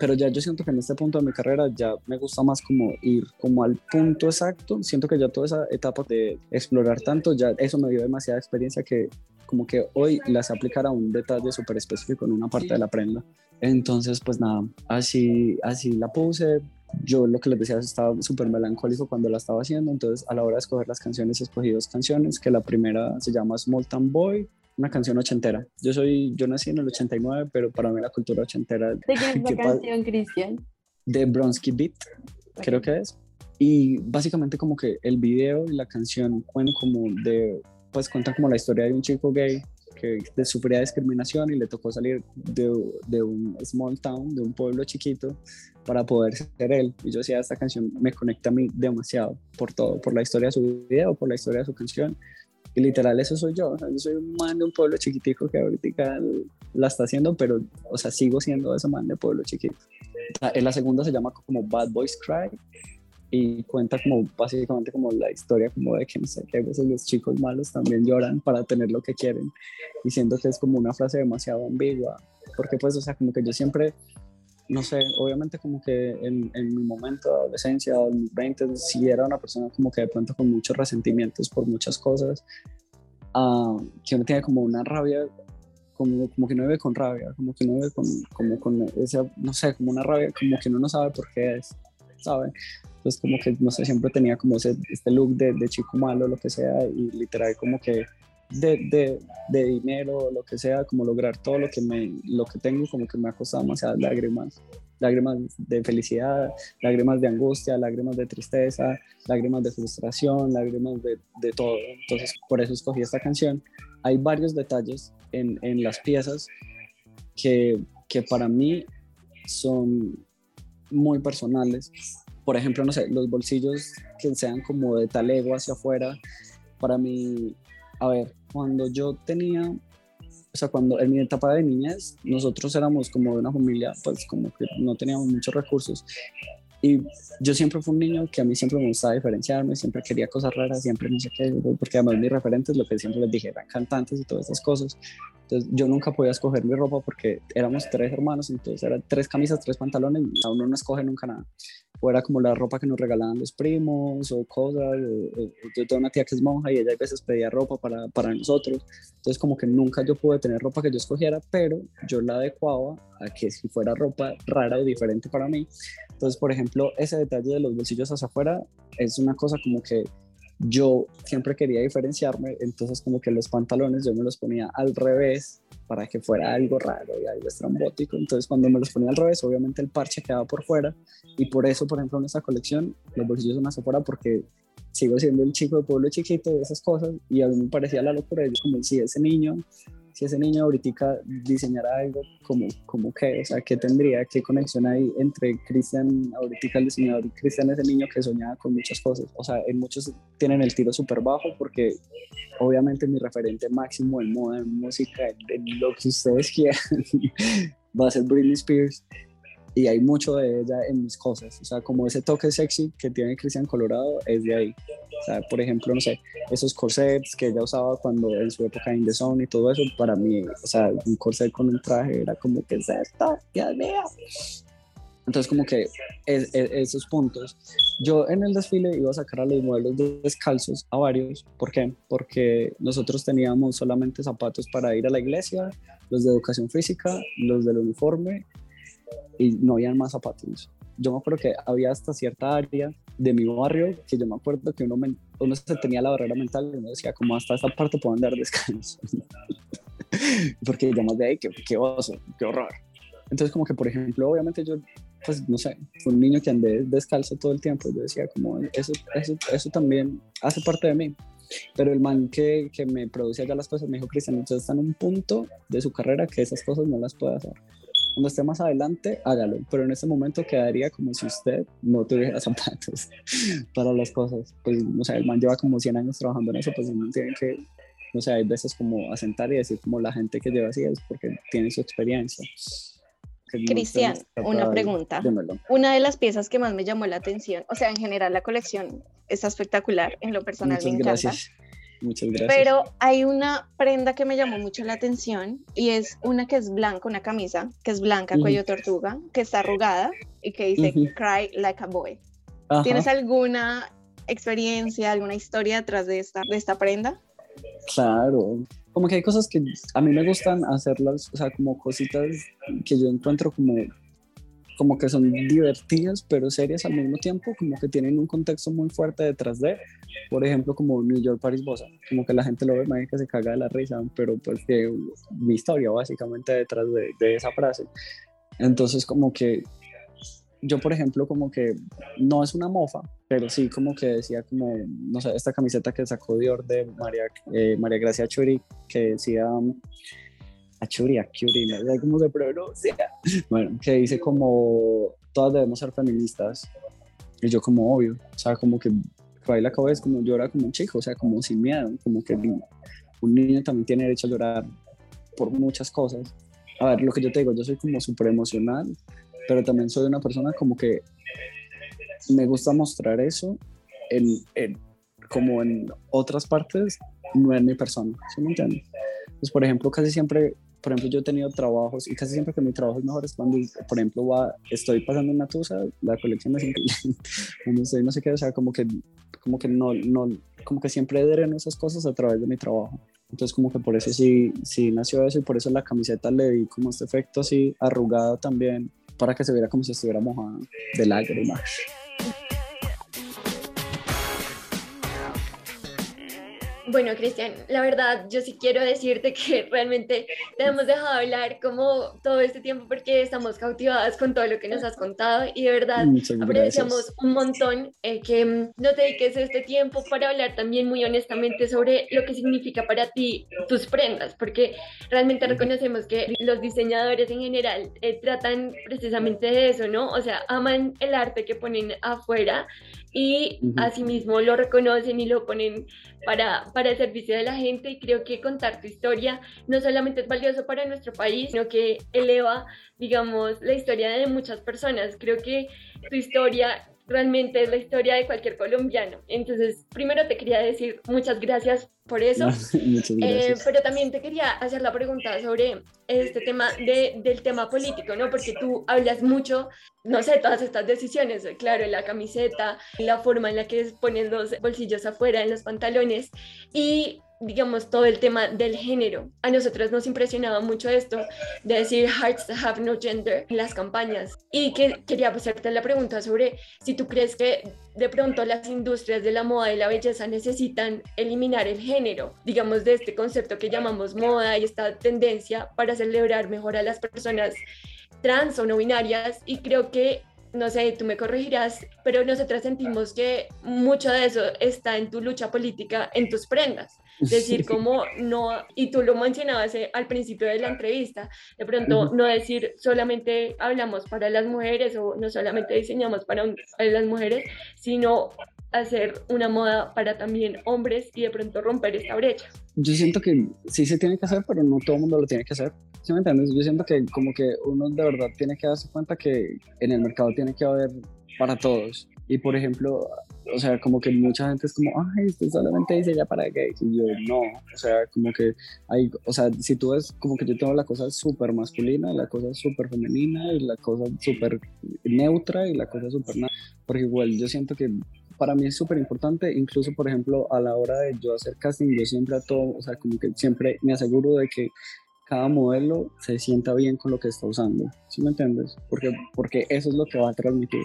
pero ya yo siento que en este punto de mi carrera ya me gusta más como ir como al punto exacto. Siento que ya toda esa etapa de explorar tanto, ya eso me dio demasiada experiencia que como que hoy las aplicar a un detalle súper específico en una parte de la prenda. Entonces, pues nada, así, así la puse. Yo lo que les decía estaba súper melancólico cuando la estaba haciendo, entonces a la hora de escoger las canciones escogí dos canciones, que la primera se llama Small Town Boy una canción ochentera. Yo soy, yo nací en el 89, pero para mí la cultura ochentera... ¿De quién es *laughs* la canción, Cristian? De Bronsky Beat, creo que es. Y básicamente como que el video y la canción cuentan como de, pues cuentan como la historia de un chico gay que sufría discriminación y le tocó salir de, de, un small town, de un pueblo chiquito, para poder ser él. Y yo decía, esta canción me conecta a mí demasiado por todo, por la historia de su video, por la historia de su canción y literal, eso soy yo. yo soy un man de un pueblo chiquitico que ahorita la está haciendo, pero, o sea, sigo siendo ese man de pueblo chiquito. En la segunda se llama como Bad Boys Cry y cuenta como básicamente como la historia como de que no sé que a veces los chicos malos también lloran para tener lo que quieren diciendo que es como una frase demasiado ambigua porque pues o sea como que yo siempre no sé, obviamente como que en, en, mi momento de adolescencia en mis 20 sí era una persona como que de pronto con muchos resentimientos por muchas cosas, uh, que uno tiene como una rabia, como, como que no vive con rabia, como que no vive con, como con esa, no sé, como una rabia, como que uno no sabe por qué es, ¿sabe? Entonces como que, no sé, siempre tenía como ese, este look de, de chico malo, lo que sea, y literal como que de, de, de, dinero, lo que sea, como lograr todo lo que, me, lo que tengo, como que me ha costado demasiadas lágrimas, lágrimas de felicidad, lágrimas de angustia, lágrimas de tristeza, lágrimas de frustración, lágrimas de, de todo. Entonces, por eso escogí esta canción. Hay varios detalles en, en las piezas que, que para mí son muy personales. Por ejemplo, no sé, los bolsillos que sean como de talego hacia afuera, para mí a ver, cuando yo tenía, o sea, cuando en mi etapa de niñez, nosotros éramos como de una familia, pues como que no teníamos muchos recursos. Y yo siempre fui un niño que a mí siempre me gustaba diferenciarme, siempre quería cosas raras, siempre no sé qué, porque además mis referentes, lo que siempre les dije, eran cantantes y todas esas cosas. Entonces yo nunca podía escoger mi ropa porque éramos tres hermanos, entonces eran tres camisas, tres pantalones, y uno no escoge nunca nada o como la ropa que nos regalaban los primos o cosas. yo tengo una tía que es monja y ella a veces pedía ropa para, para nosotros. Entonces como que nunca yo pude tener ropa que yo escogiera, pero yo la adecuaba a que si fuera ropa rara o diferente para mí. Entonces, por ejemplo, ese detalle de los bolsillos hacia afuera es una cosa como que yo siempre quería diferenciarme, entonces como que los pantalones yo me los ponía al revés para que fuera algo raro y algo estrambótico. Entonces cuando me los ponía al revés, obviamente el parche quedaba por fuera y por eso, por ejemplo, en esta colección los bolsillos son hacia afuera porque sigo siendo el chico de pueblo chiquito de esas cosas y a mí me parecía la locura. Yo como si ese niño si ese niño ahorita diseñara algo, como, como qué, o sea, qué tendría, qué conexión hay entre Cristian ahorita el diseñador y Cristian ese niño que soñaba con muchas cosas, o sea, en muchos tienen el tiro súper bajo porque obviamente mi referente máximo en moda, en música, en lo que ustedes quieran, *laughs* va a ser Britney Spears y hay mucho de ella en mis cosas. O sea, como ese toque sexy que tiene Cristian Colorado es de ahí. O sea, por ejemplo, no sé, esos corsets que ella usaba cuando en su época en The Zone y todo eso, para mí, o sea, un corset con un traje era como, que es esto? Dios mío. Entonces, como que esos puntos. Yo en el desfile iba a sacar a los modelos descalzos, a varios. ¿Por qué? Porque nosotros teníamos solamente zapatos para ir a la iglesia, los de educación física, los del uniforme y no habían más zapatos. Yo me acuerdo que había hasta cierta área de mi barrio que yo me acuerdo que uno, uno se tenía la barrera mental y uno decía como hasta esta parte puedo andar descalzo. *laughs* Porque ya más de ahí, qué, qué oso, qué horror. Entonces como que por ejemplo, obviamente yo, pues no sé, un niño que andé descalzo todo el tiempo. Yo decía como eso, eso, eso también hace parte de mí. Pero el man que, que me producía ya las cosas me dijo, Cristian, usted está en un punto de su carrera que esas cosas no las puede hacer. Cuando esté más adelante, hágalo, pero en ese momento quedaría como si usted no tuviera *laughs* zapatos para las cosas. Pues, no sé, el man lleva como 100 años trabajando en eso, pues no tiene que, no sé, hay veces como asentar y decir como la gente que lleva así es porque tiene su experiencia. Cristian, una pregunta. Una de las piezas que más me llamó la atención, o sea, en general la colección está espectacular, en lo personal me encanta. Gracias. Muchas gracias. Pero hay una prenda que me llamó mucho la atención y es una que es blanca, una camisa que es blanca, cuello tortuga, que está arrugada y que dice Cry Like a Boy. ¿Tienes alguna experiencia, alguna historia detrás de esta, de esta prenda? Claro, como que hay cosas que a mí me gustan hacerlas, o sea, como cositas que yo encuentro como como que son divertidas pero serias al mismo tiempo, como que tienen un contexto muy fuerte detrás de, por ejemplo, como New York, Paris, Bosa, como que la gente lo ve más que se caga de la risa, pero pues que mi historia básicamente detrás de, de esa frase. Entonces como que yo, por ejemplo, como que no es una mofa, pero sí como que decía como, no sé, esta camiseta que sacó Dior de María, eh, María Gracia Churi, que decía Achuri, Achuri, no sé cómo se pronuncia. Bueno, que dice como todas debemos ser feministas. Y yo como obvio, o sea, como que ahí la cabeza como llora como un chico, o sea, como sin miedo, como que un niño también tiene derecho a llorar por muchas cosas. A ver, lo que yo te digo, yo soy como súper emocional, pero también soy una persona como que me gusta mostrar eso en, en, como en otras partes, no en mi persona, ¿sí me entiendes? Pues, por ejemplo, casi siempre por ejemplo, yo he tenido trabajos y casi siempre que mi trabajo es mejor es cuando, por ejemplo, va, estoy pasando una tusa, la colección es increíble. *laughs* cuando estoy no sé qué, o sea, como que, como que no, no, como que siempre dreno esas cosas a través de mi trabajo. Entonces, como que por eso sí, sí nació eso y por eso la camiseta le di como este efecto así arrugado también, para que se viera como si estuviera mojada de lágrimas. Bueno, Cristian, la verdad, yo sí quiero decirte que *laughs* realmente te hemos dejado hablar como todo este tiempo porque estamos cautivadas con todo lo que nos has contado y de verdad apreciamos un montón eh, que mm, nos dediques este tiempo para hablar también muy honestamente sobre lo que significa para ti tus prendas, porque realmente reconocemos que los diseñadores en general eh, tratan precisamente de eso, ¿no? O sea, aman el arte que ponen afuera y asimismo lo reconocen y lo ponen para, para el servicio de la gente y creo que contar tu historia no solamente es valioso para nuestro país, sino que eleva, digamos, la historia de muchas personas. Creo que tu historia realmente es la historia de cualquier colombiano. Entonces, primero te quería decir muchas gracias por eso, *laughs* eh, pero también te quería hacer la pregunta sobre este tema de, del tema político, ¿no? Porque tú hablas mucho, no sé, todas estas decisiones, claro, la camiseta, la forma en la que ponen los bolsillos afuera en los pantalones y digamos, todo el tema del género. A nosotros nos impresionaba mucho esto de decir hearts have no gender en las campañas. Y que quería hacerte la pregunta sobre si tú crees que de pronto las industrias de la moda y la belleza necesitan eliminar el género, digamos, de este concepto que llamamos moda y esta tendencia para celebrar mejor a las personas trans o no binarias. Y creo que no sé, tú me corregirás, pero nosotras sentimos que mucho de eso está en tu lucha política, en tus prendas. *laughs* Decir como no, y tú lo mencionabas eh, al principio de la entrevista, de pronto no decir solamente hablamos para las mujeres o no solamente diseñamos para, para las mujeres, sino hacer una moda para también hombres y de pronto romper esta brecha. Yo siento que sí se tiene que hacer, pero no todo el mundo lo tiene que hacer. ¿Sí me entiendes? Yo siento que como que uno de verdad tiene que darse cuenta que en el mercado tiene que haber para todos. Y por ejemplo, o sea, como que mucha gente es como, ay, usted solamente dice ya para gays. Y yo, no, o sea, como que hay, o sea, si tú ves, como que yo tengo la cosa súper masculina, la cosa súper femenina, y la cosa súper neutra, y la cosa súper nada. Porque igual yo siento que para mí es súper importante, incluso por ejemplo a la hora de yo hacer casting, yo siempre a todo, o sea, como que siempre me aseguro de que cada modelo se sienta bien con lo que está usando, ¿sí me entiendes? Porque, porque eso es lo que va a transmitir.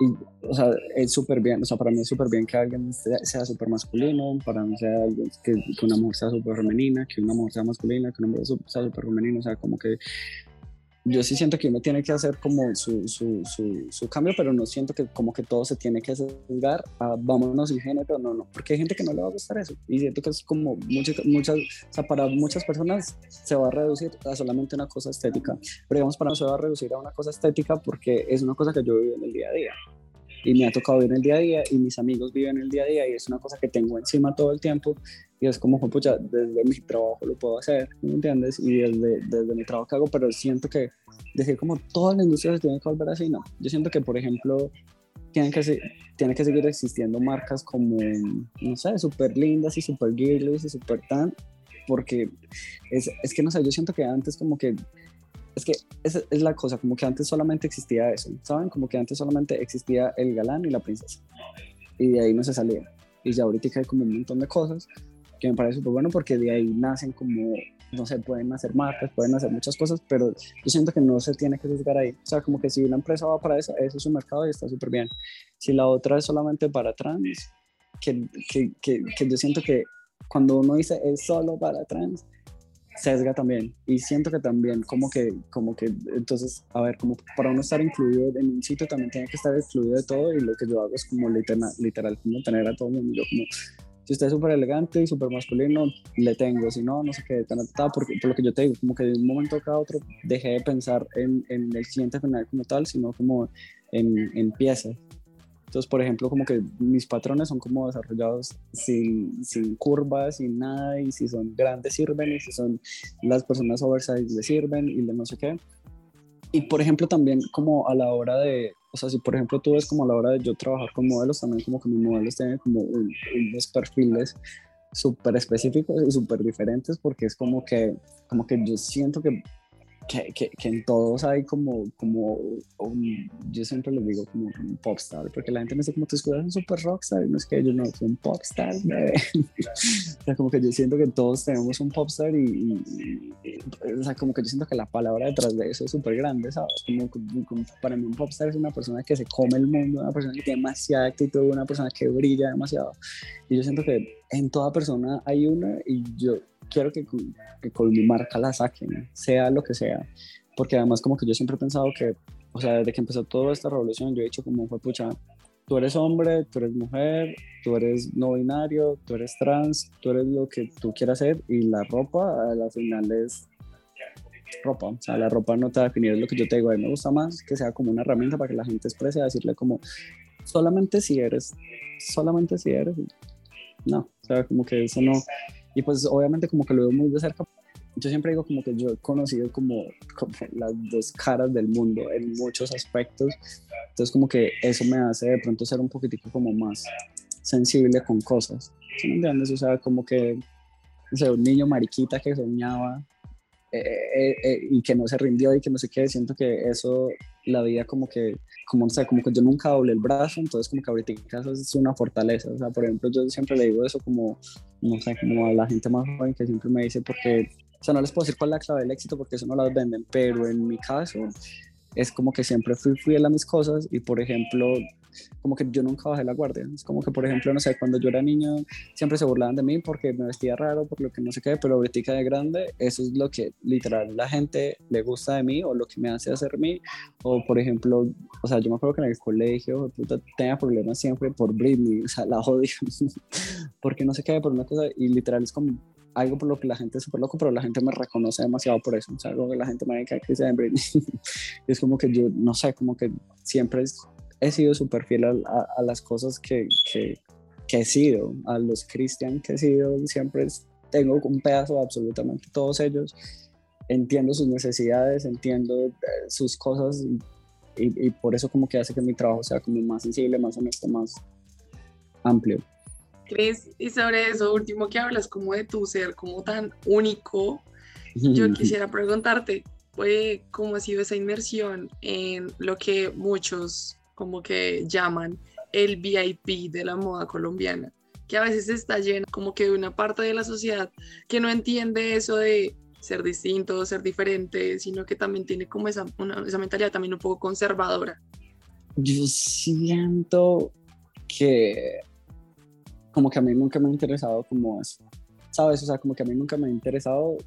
Y, o sea, es súper bien, o sea, para mí es súper bien que alguien sea súper masculino, para mí sea que, que una mujer sea súper femenina, que una mujer sea masculina, que una mujer sea súper femenina, o sea, como que yo sí siento que uno tiene que hacer como su, su, su, su, cambio, pero no siento que como que todo se tiene que sesgar a vámonos y género, no, no, porque hay gente que no le va a gustar eso. Y siento que es como muchas, muchas, o sea, para muchas personas se va a reducir a solamente una cosa estética, pero digamos para mí se va a reducir a una cosa estética porque es una cosa que yo vivo en el día a día. Y me ha tocado vivir en el día a día y mis amigos viven en el día a día y es una cosa que tengo encima todo el tiempo y es como, pucha, desde mi trabajo lo puedo hacer, ¿me entiendes? Y desde, desde mi trabajo que hago, pero siento que decir como toda la industria se tiene que volver así, no. Yo siento que, por ejemplo, tienen que, tiene que seguir existiendo marcas como, no sé, súper lindas y súper girly y súper tan, porque es, es que, no sé, yo siento que antes como que es que esa es la cosa, como que antes solamente existía eso, ¿saben? Como que antes solamente existía el galán y la princesa. Y de ahí no se salía. Y ya ahorita hay como un montón de cosas que me parece súper bueno porque de ahí nacen como, no sé, pueden hacer marcas, pueden hacer muchas cosas, pero yo siento que no se tiene que juzgar ahí. O sea, como que si una empresa va para eso, eso es su mercado y está súper bien. Si la otra es solamente para trans, que, que, que, que yo siento que cuando uno dice es solo para trans, sesga también y siento que también como que como que entonces a ver como para uno estar incluido en un sitio también tiene que estar excluido de todo y lo que yo hago es como literal, literal como tener a todo el mundo como si usted es súper elegante y súper masculino le tengo si no no sé qué tan porque por lo que yo te digo como que de un momento a otro dejé de pensar en, en el cliente final como tal sino como en, en piezas entonces, por ejemplo, como que mis patrones son como desarrollados sin, sin curvas, sin nada, y si son grandes sirven, y si son las personas oversize le sirven, y de no sé qué. Y por ejemplo, también como a la hora de, o sea, si por ejemplo tú ves como a la hora de yo trabajar con modelos, también como que mis modelos tienen como unos perfiles súper específicos y súper diferentes, porque es como que, como que yo siento que que, que, que, en todos hay como, como un, yo siempre les digo como un popstar, porque la gente me dice como tú escuchas un super rockstar, y no es que yo no soy un popstar, *laughs* o sea, como que yo siento que todos tenemos un popstar y, o sea, como que yo siento que la palabra detrás de eso es súper grande, ¿sabes? Como, como, para mí un popstar es una persona que se come el mundo, una persona que tiene demasiada actitud, una persona que brilla demasiado, y yo siento que en toda persona hay una y yo quiero que, que con mi marca la saquen, sea lo que sea, porque además como que yo siempre he pensado que, o sea, desde que empezó toda esta revolución, yo he dicho como fue pucha, tú eres hombre, tú eres mujer, tú eres no binario, tú eres trans, tú eres lo que tú quieras ser y la ropa a la final es ropa, o sea, la ropa no te va a definir, lo que yo te digo, a mí me gusta más que sea como una herramienta para que la gente exprese, decirle como, solamente si eres, solamente si eres, no, o sea, como que eso no, y pues obviamente como que lo veo muy de cerca. Yo siempre digo como que yo he conocido como, *laughs* como las dos caras del mundo en muchos aspectos. Entonces como que eso me hace de pronto ser un poquitico como más sensible con cosas. ¿Sí me entiendes? O sea, como que, o sea, un niño mariquita que soñaba eh, eh, y que no se rindió y que no sé qué, siento que eso, la vida como que, como no sé, como que yo nunca doblé el brazo, entonces como que ahorita eso es una fortaleza, o sea, por ejemplo, yo siempre le digo eso como, no sé, como a la gente más joven que siempre me dice, porque, o sea, no les puedo decir cuál es la clave del éxito porque eso no las venden, pero en mi caso es como que siempre fui fiel a mis cosas y por ejemplo como que yo nunca bajé la guardia. Es como que, por ejemplo, no sé, cuando yo era niño siempre se burlaban de mí porque me vestía raro, por lo que no sé qué, pero ahorita de grande, eso es lo que literal la gente le gusta de mí o lo que me hace hacer mí. O, por ejemplo, o sea, yo me acuerdo que en el colegio puta, tenía problemas siempre por Britney, o sea, la odio, *laughs* porque no sé qué, por una cosa, y literal es como algo por lo que la gente es súper loco, pero la gente me reconoce demasiado por eso. O sea, algo que la gente me dice que sea Britney. *laughs* es como que yo, no sé, como que siempre he sido súper fiel a, a, las cosas que, que, que, he sido, a los cristian que he sido. Siempre tengo un pedazo de absolutamente todos ellos. Entiendo sus necesidades, entiendo eh, sus cosas y, y por eso como que hace que mi trabajo sea como más sensible, más honesto, más amplio. Cris, y sobre eso último que hablas, como de tu ser, como tan único, yo *laughs* quisiera preguntarte, ¿cómo ha sido esa inmersión en lo que muchos como que llaman el VIP de la moda colombiana? Que a veces está lleno como que de una parte de la sociedad que no entiende eso de ser distinto, ser diferente, sino que también tiene como esa, esa mentalidad también un poco conservadora. Yo siento que como que a mí nunca me ha interesado como eso, ¿sabes? O sea, como que a mí nunca me ha interesado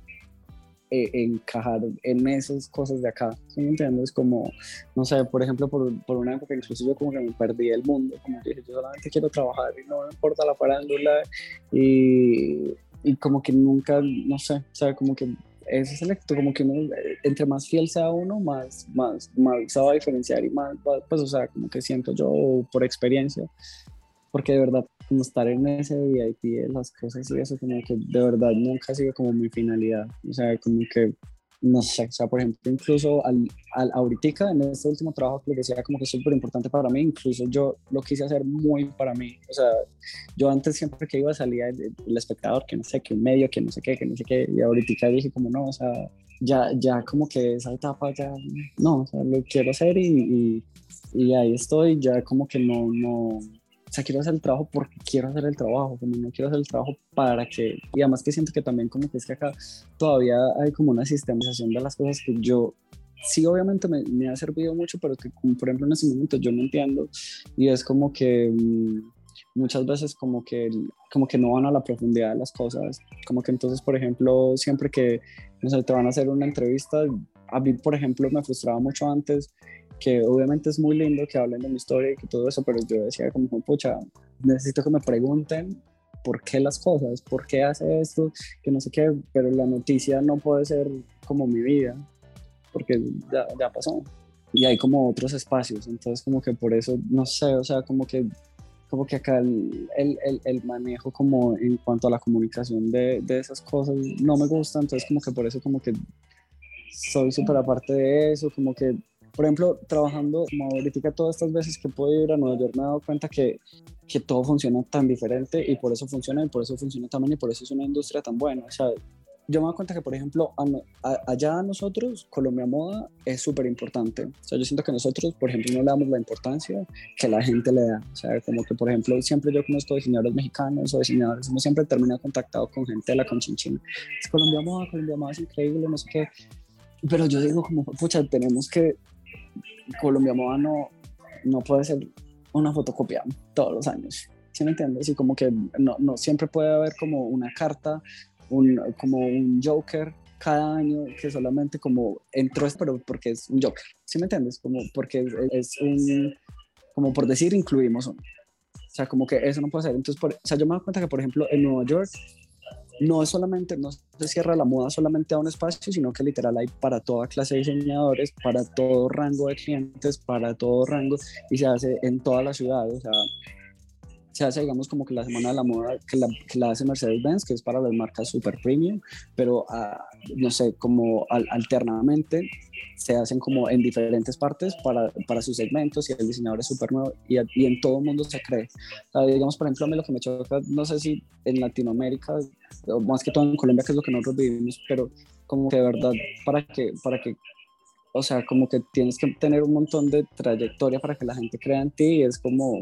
eh, encajar en esas cosas de acá, ¿sí me entiendes? Como, no sé, por ejemplo, por, por, una época incluso yo como que me perdí el mundo, como que dije, yo solamente quiero trabajar y no me importa la farándula y, y como que nunca, no sé, o sea, como que ese selecto, como que uno, entre más fiel sea uno, más, más, más se va a diferenciar y más, pues, o sea, como que siento yo por experiencia, porque de verdad como estar en ese VIP de las cosas y eso como que de verdad nunca ha sido como mi finalidad, o sea, como que no sé, o sea, por ejemplo, incluso al, al ahorita en este último trabajo que les decía como que es súper importante para mí, incluso yo lo quise hacer muy para mí, o sea, yo antes siempre que iba a salir el, espectador, que no sé, que un medio, que no sé qué, que no sé qué, y ahorita dije como no, o sea, ya, ya como que esa etapa ya, no, o sea, lo quiero hacer y, y, y ahí estoy, ya como que no, no, sea, quiero hacer el trabajo porque quiero hacer el trabajo, como no quiero hacer el trabajo para que, y además que siento que también como que es que acá todavía hay como una sistematización de las cosas que yo sí obviamente me, me ha servido mucho, pero que como, por ejemplo en ese momento yo no entiendo y es como que mm, muchas veces como que, como que no van a la profundidad de las cosas, como que entonces por ejemplo siempre que no sé, te van a hacer una entrevista, a mí por ejemplo me frustraba mucho antes que obviamente es muy lindo que hablen de mi historia y que todo eso, pero yo decía como, pucha, necesito que me pregunten por qué las cosas, por qué hace esto, que no sé qué, pero la noticia no puede ser como mi vida, porque ya, ya pasó. Y hay como otros espacios, entonces como que por eso, no sé, o sea, como que como que acá el, el, el, manejo como en cuanto a la comunicación de, de, esas cosas no me gusta, entonces como que por eso como que soy súper aparte de eso, como que por ejemplo, trabajando como ahorita todas estas veces que puedo ir a Nueva York me he dado cuenta que, que todo funciona tan diferente y por eso funciona y por eso funciona también y por eso es una industria tan buena. O sea, yo me doy cuenta que, por ejemplo, allá a nosotros, Colombia Moda es súper importante. O sea, yo siento que nosotros, por ejemplo, no le damos la importancia que la gente le da. O sea, como que, por ejemplo, siempre yo conozco diseñadores mexicanos o diseñadores, uno siempre termina contactado con gente de la conchinchina. Es Colombia Moda, Colombia Moda es increíble, no sé qué. Pero yo digo como, pucha, tenemos que Colombia Moda no, no puede ser una fotocopia todos los años. ¿Sí me entiendes? Y como que no, no siempre puede haber como una carta, un, como un Joker cada año que solamente como entró, pero porque es un Joker. ¿Sí me entiendes? Como porque es, un, como por decir, incluimos uno. O sea, como que eso no puede ser. Entonces, por, o sea, yo me doy cuenta que, por ejemplo, en Nueva York no es solamente, no se cierra la moda solamente a un espacio, sino que literal hay para toda clase de diseñadores, para todo rango de clientes, para todo rango, y se hace en toda la ciudad, o sea, se hace, digamos, como que la semana de la moda que la, que la hace Mercedes-Benz, que es para las marcas super premium, pero ah, no sé, como alternadamente se hacen como en diferentes partes para, para sus segmentos y el diseñador es súper nuevo y, y, en todo el mundo se cree. digamos, por ejemplo, a mí lo que me choca, no sé si en Latinoamérica, o más que todo en Colombia, que es lo que nosotros vivimos, pero como que de verdad, para que, para que o sea, como que tienes que tener un montón de trayectoria para que la gente crea en ti y es como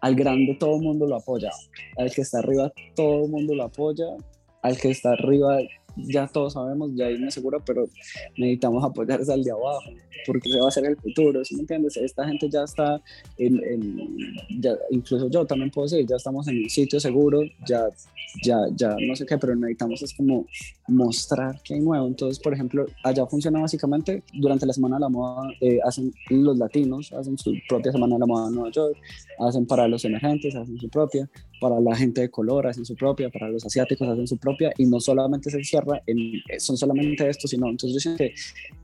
al grande todo el mundo lo apoya, al que está arriba todo el mundo lo apoya, al que está arriba ya todos sabemos, ya hay una segura, pero necesitamos apoyarse al de abajo, porque se va a hacer el futuro, ¿sí me entiendes? Esta gente ya está, en, ya, incluso yo también puedo decir, ya estamos en un sitio seguro, ya, ya, ya no sé qué, pero necesitamos es como mostrar que hay nuevo. Entonces, por ejemplo, allá funciona básicamente durante la Semana de la Moda, eh, hacen los latinos, hacen su propia Semana de la Moda en Nueva York, hacen para los emergentes, hacen su propia, para la gente de color hacen su propia, para los asiáticos hacen su propia, y no solamente se cierra en, eh, son solamente estos, sino, entonces yo siento que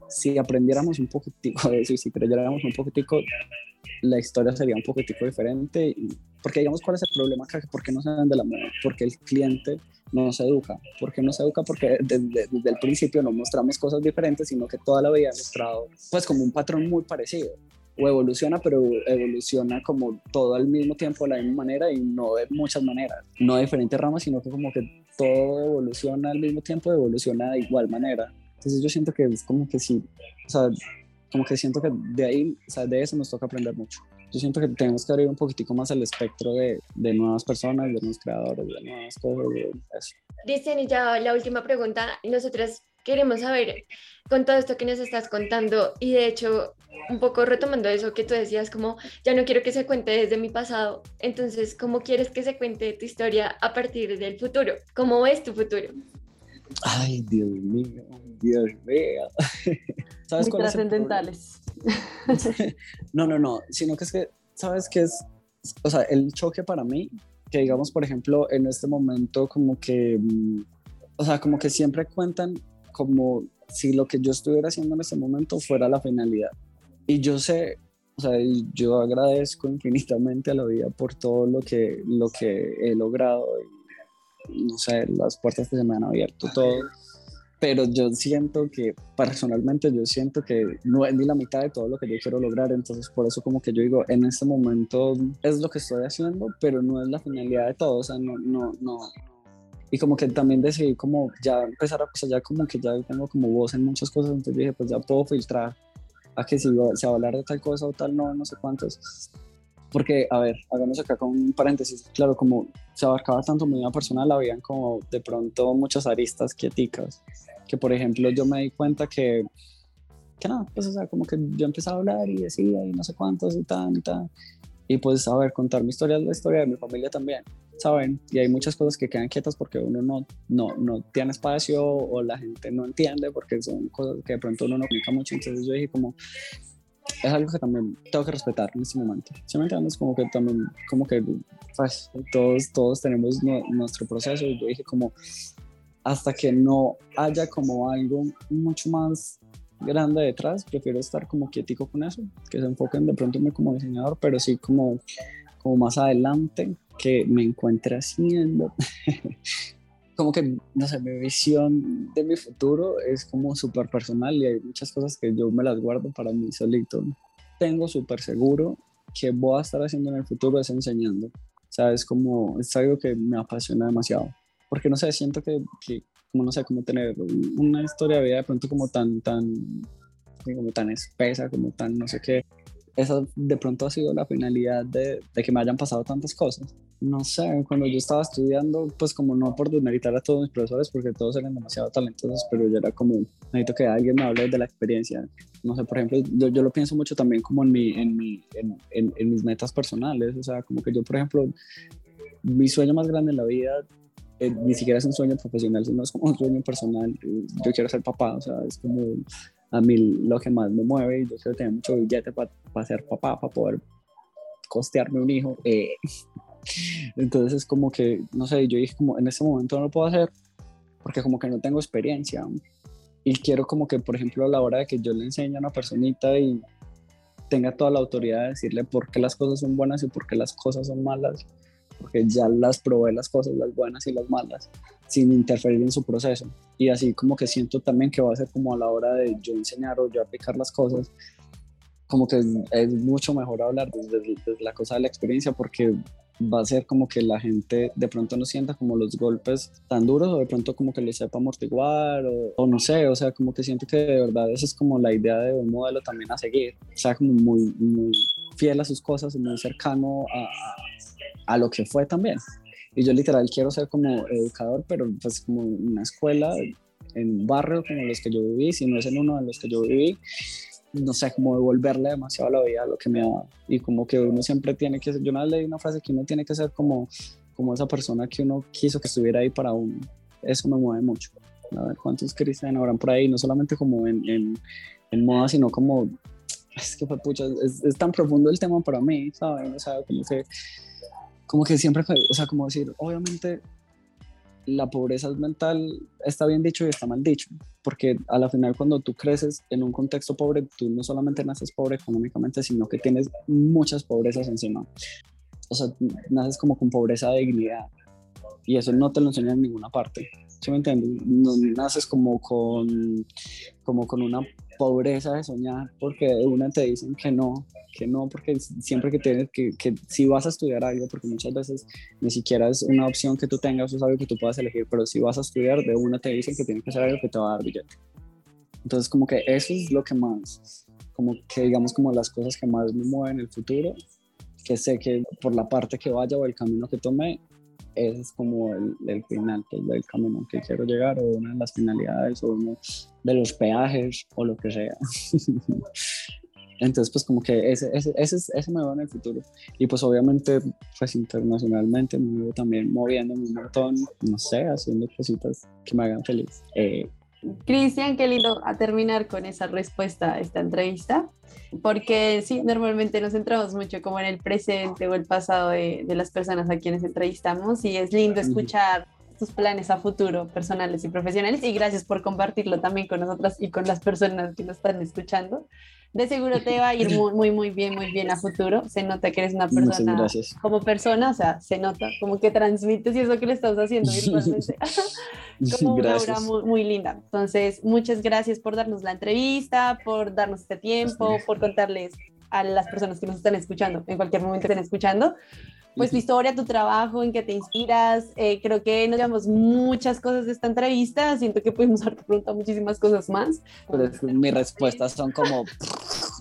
si aprendiéramos un poquitico de eso y si creyéramos un poquitico, la historia sería un poquitico diferente, porque digamos, ¿cuál es el problema acá? ¿Por qué no se de la moda? Porque el cliente no se educa. ¿Por qué no se educa? Porque desde, desde el principio no mostramos cosas diferentes, sino que toda la vida ha mostrado pues como un patrón muy parecido o evoluciona, pero evoluciona como todo al mismo tiempo de la misma manera y no de muchas maneras, no de diferentes ramas, sino que como que todo evoluciona al mismo tiempo, evoluciona de igual manera. Entonces yo siento que es como que sí, o sea, como que siento que de ahí, o sea, de eso nos toca aprender mucho. Yo siento que tenemos que abrir un poquitico más el espectro de, de nuevas personas, de nuevos creadores, de nuevas cosas. Cristian, y ya la última pregunta, nosotras queremos saber con todo esto que nos estás contando y de hecho un poco retomando eso que tú decías como ya no quiero que se cuente desde mi pasado, entonces ¿cómo quieres que se cuente tu historia a partir del futuro? ¿Cómo es tu futuro? Ay, Dios mío, Dios mío. *laughs* ¿Sabes Muy trascendentales. *laughs* no, no, no, sino que es que, ¿sabes qué es? O sea, el choque para mí, que digamos, por ejemplo, en este momento como que, mm, o sea, como que siempre cuentan como si lo que yo estuviera haciendo en ese momento fuera la finalidad. Y yo sé, o sea, yo agradezco infinitamente a la vida por todo lo que, lo que he logrado. Y, no sé, las puertas que se me han abierto, todo. Pero yo siento que, personalmente, yo siento que no es ni la mitad de todo lo que yo quiero lograr. Entonces, por eso, como que yo digo, en este momento es lo que estoy haciendo, pero no es la finalidad de todo. O sea, no, no, no, y como que también decidí como ya empezar a, pues ya como que ya tengo como voz en muchas cosas, entonces dije, pues ya puedo filtrar a que si se va a hablar de tal cosa o tal, no, no sé cuántos. Porque, a ver, hagamos acá con un paréntesis, claro, como se abarcaba tanto mi vida personal, habían como de pronto muchas aristas quieticas, que por ejemplo yo me di cuenta que, que nada, pues o sea, como que yo empecé a hablar y decía y no sé cuántos y tal y tal, y pues, a ver, contar mi historia es la historia de mi familia también, ¿saben? Y hay muchas cosas que quedan quietas porque uno no, no, no tiene espacio o la gente no entiende porque son cosas que de pronto uno no comunica mucho. Entonces yo dije como, es algo que también tengo que respetar en este momento. ¿Sí me? Como que también, como que, pues, todos, todos tenemos nuestro proceso. Yo dije como, hasta que no haya como algo mucho más grande detrás, prefiero estar como quietico con eso, que se enfoquen de pronto en mí como diseñador, pero sí como, como más adelante que me encuentre haciendo. *laughs* como que, no sé, mi visión de mi futuro es como súper personal y hay muchas cosas que yo me las guardo para mí solito. Tengo súper seguro que voy a estar haciendo en el futuro es enseñando. ¿Sabes? Como es algo que me apasiona demasiado. Porque no sé, siento que, que como no sé, como tener una historia de vida de pronto como tan, tan, como tan espesa, como tan no sé qué. Esa de pronto ha sido la finalidad de, de, que me hayan pasado tantas cosas. No sé, cuando yo estaba estudiando, pues como no por demeritar a todos mis profesores, porque todos eran demasiado talentosos, pero yo era como, necesito que alguien me hable de la experiencia. No sé, por ejemplo, yo, yo lo pienso mucho también como en, mi, en, mi, en, en, en mis metas personales. O sea, como que yo, por ejemplo, mi sueño más grande en la vida eh, ni siquiera es un sueño profesional, sino es como un sueño personal. Yo quiero ser papá, o sea, es como a mí lo que más me mueve y yo quiero tener mucho billete para ser papá, para poder costearme un hijo. Eh. *laughs* Entonces es como que, no sé, yo dije como en este momento no lo puedo hacer porque como que no tengo experiencia y quiero como que, por ejemplo, a la hora de que yo le enseñe a una personita y tenga toda la autoridad de decirle por qué las cosas son buenas y por qué las cosas son malas, porque ya las probé las cosas, las buenas y las malas, sin interferir en su proceso. Y así como que siento también que va a ser como a la hora de yo enseñar o yo aplicar las cosas, como que es, mucho mejor hablar desde, desde, la cosa de la experiencia porque va a ser como que la gente de pronto no sienta como los golpes tan duros o de pronto como que lo sepa amortiguar o, o, no sé, o sea, como que siento que de verdad esa es como la idea de un modelo también a seguir, o sea, como muy, muy fiel a sus cosas, muy cercano a, a lo que fue también. Y yo literal quiero ser como educador, pero pues como una escuela en un barrio como los que yo viví, si no es en uno de los que yo viví, no sé, como devolverle demasiado la vida a lo que me dado. Y como que uno siempre tiene que ser, yo una vez leí una frase que uno tiene que ser como, como esa persona que uno quiso que estuviera ahí para uno. Eso me mueve mucho. A ver cuántos cristianos habrán por ahí, no solamente como en, en, en moda, sino como, es que fue pucha, es, es, tan profundo el tema para mí, ¿sabes? O sea, como que, como que siempre, o sea, como decir, obviamente la pobreza mental está bien dicho y está mal dicho, porque a la final cuando tú creces en un contexto pobre, tú no solamente naces pobre económicamente, sino que tienes muchas pobrezas encima. O sea, naces como con pobreza de dignidad y eso no te lo enseñan en ninguna parte. ¿Sí me entiendes? No naces como con, como con una pobreza de soñar porque de una te dicen que no, que no, porque siempre que tienes que, que si vas a estudiar algo, porque muchas veces ni siquiera es una opción que tú tengas, es algo que tú puedas elegir, pero si vas a estudiar, de una te dicen que tienes que hacer algo que te va a dar billete. Entonces, como que eso es lo que más, como que digamos, como las cosas que más me mueven en el futuro, que sé que por la parte que vaya o el camino que tome, ese es como el, el final del camino que quiero llegar o una de las finalidades o uno de los peajes o lo que sea. *laughs* Entonces, pues como que ese, ese, ese, ese me va en el futuro. Y pues obviamente, pues internacionalmente me veo también moviéndome un montón, no sé, haciendo cositas que me hagan feliz. Eh, Cristian, qué lindo a terminar con esa respuesta a esta entrevista, porque sí, normalmente nos centramos mucho como en el presente o el pasado de, de las personas a quienes entrevistamos y es lindo escuchar tus planes a futuro, personales y profesionales, y gracias por compartirlo también con nosotras y con las personas que nos están escuchando de seguro te va a ir muy, muy, muy bien, muy bien a futuro. Se nota que eres una persona como persona, o sea, se nota como que transmites y eso que le estás haciendo *laughs* virtualmente. *laughs* como una obra muy, muy, linda. Entonces, muchas gracias por darnos la entrevista, por darnos este tiempo, por contarles a las personas que nos están escuchando, en cualquier momento que estén escuchando, pues tu historia, tu trabajo, en qué te inspiras. Eh, creo que nos llevamos muchas cosas de esta entrevista. Siento que pudimos haber preguntado muchísimas cosas más. Pero es mis respuestas son como... *laughs*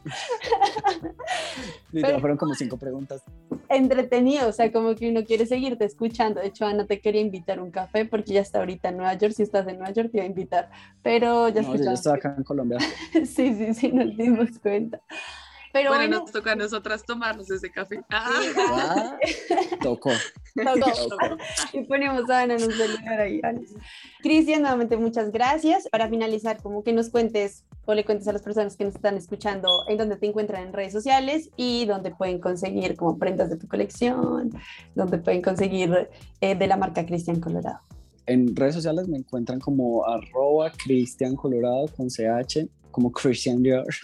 *laughs* Pero, fueron como cinco preguntas. Entretenido, o sea, como que uno quiere seguirte escuchando. De hecho, Ana te quería invitar un café porque ya está ahorita en Nueva York. Si estás en Nueva York, te iba a invitar. Pero ya no, yo estoy acá en Colombia. *laughs* sí, sí, sí, nos dimos cuenta. Pero bueno, nos toca a nosotras tomarnos ese café. Ah, tocó. Tocó. Y ponemos a Ana en un celular ahí. Cristian, nuevamente muchas gracias. Para finalizar, como que nos cuentes o le cuentes a las personas que nos están escuchando en dónde te encuentran en redes sociales y dónde pueden conseguir como prendas de tu colección, dónde pueden conseguir eh, de la marca Cristian Colorado. En redes sociales me encuentran como arroba Cristian Colorado con CH, como Christian George.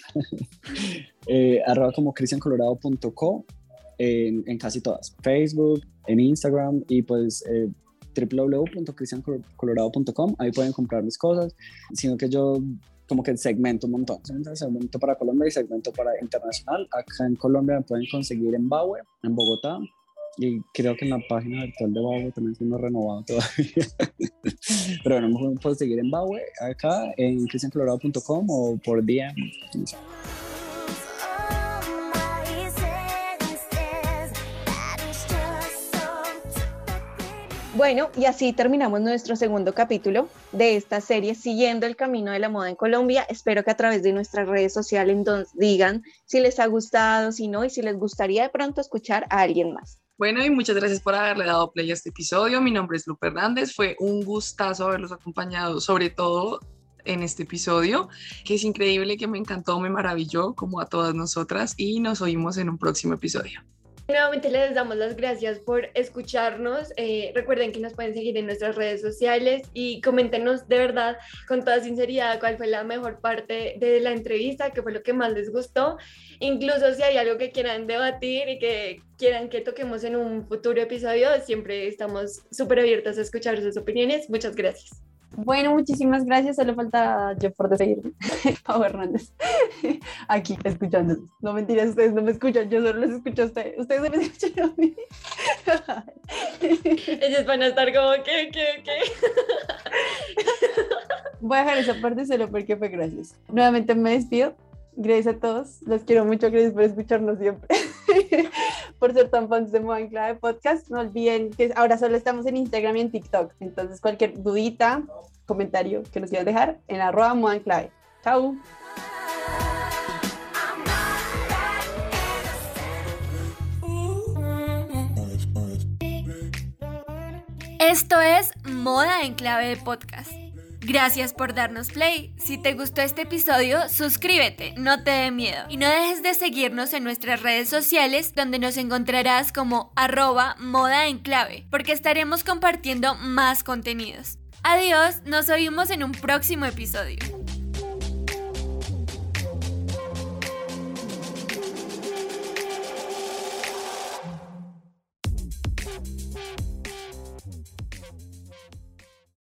Eh, arroba como cristiancolorado.co en, en, casi todas, Facebook, en Instagram y pues eh, www.cristiancolorado.com, ahí pueden comprar mis cosas, sino que yo como que segmento un montón, segmento para Colombia y segmento para internacional. Acá en Colombia me pueden conseguir en Baue, en Bogotá, y creo que en la página virtual de Baue también siendo renovado todavía. *laughs* Pero bueno, me pueden seguir en Baue, acá en cristiancolorado.com o por DM. Bueno, y así terminamos nuestro segundo capítulo de esta serie Siguiendo el Camino de la Moda en Colombia. Espero que a través de nuestras redes sociales digan si les ha gustado, si no, y si les gustaría de pronto escuchar a alguien más. Bueno, y muchas gracias por haberle dado play a este episodio. Mi nombre es Lupe Hernández. Fue un gustazo haberlos acompañado, sobre todo en este episodio, que es increíble, que me encantó, me maravilló, como a todas nosotras, y nos oímos en un próximo episodio. Nuevamente les damos las gracias por escucharnos. Eh, recuerden que nos pueden seguir en nuestras redes sociales y coméntenos de verdad con toda sinceridad cuál fue la mejor parte de la entrevista, qué fue lo que más les gustó. Incluso si hay algo que quieran debatir y que quieran que toquemos en un futuro episodio, siempre estamos súper abiertos a escuchar sus opiniones. Muchas gracias. Bueno, muchísimas gracias. Solo falta yo por seguirme. *laughs* Pau Hernández. *laughs* Aquí, escuchándolos. No mentiras, ustedes no me escuchan, yo solo los escucho a ustedes. Ustedes no me escuchan a mí. *laughs* Ellos van a estar como, ¿qué, qué, qué? Voy a dejar esa parte solo porque fue gracias. Nuevamente me despido. Gracias a todos. Los quiero mucho. Gracias por escucharnos siempre. *laughs* por ser tan fans de Moda en Clave Podcast. No olviden que ahora solo estamos en Instagram y en TikTok. Entonces, cualquier dudita, comentario que nos quieran dejar en arroba Moda en Clave. Chao. Esto es Moda en Clave Podcast. Gracias por darnos play. Si te gustó este episodio, suscríbete, no te dé miedo. Y no dejes de seguirnos en nuestras redes sociales donde nos encontrarás como arroba moda en clave, porque estaremos compartiendo más contenidos. Adiós, nos oímos en un próximo episodio.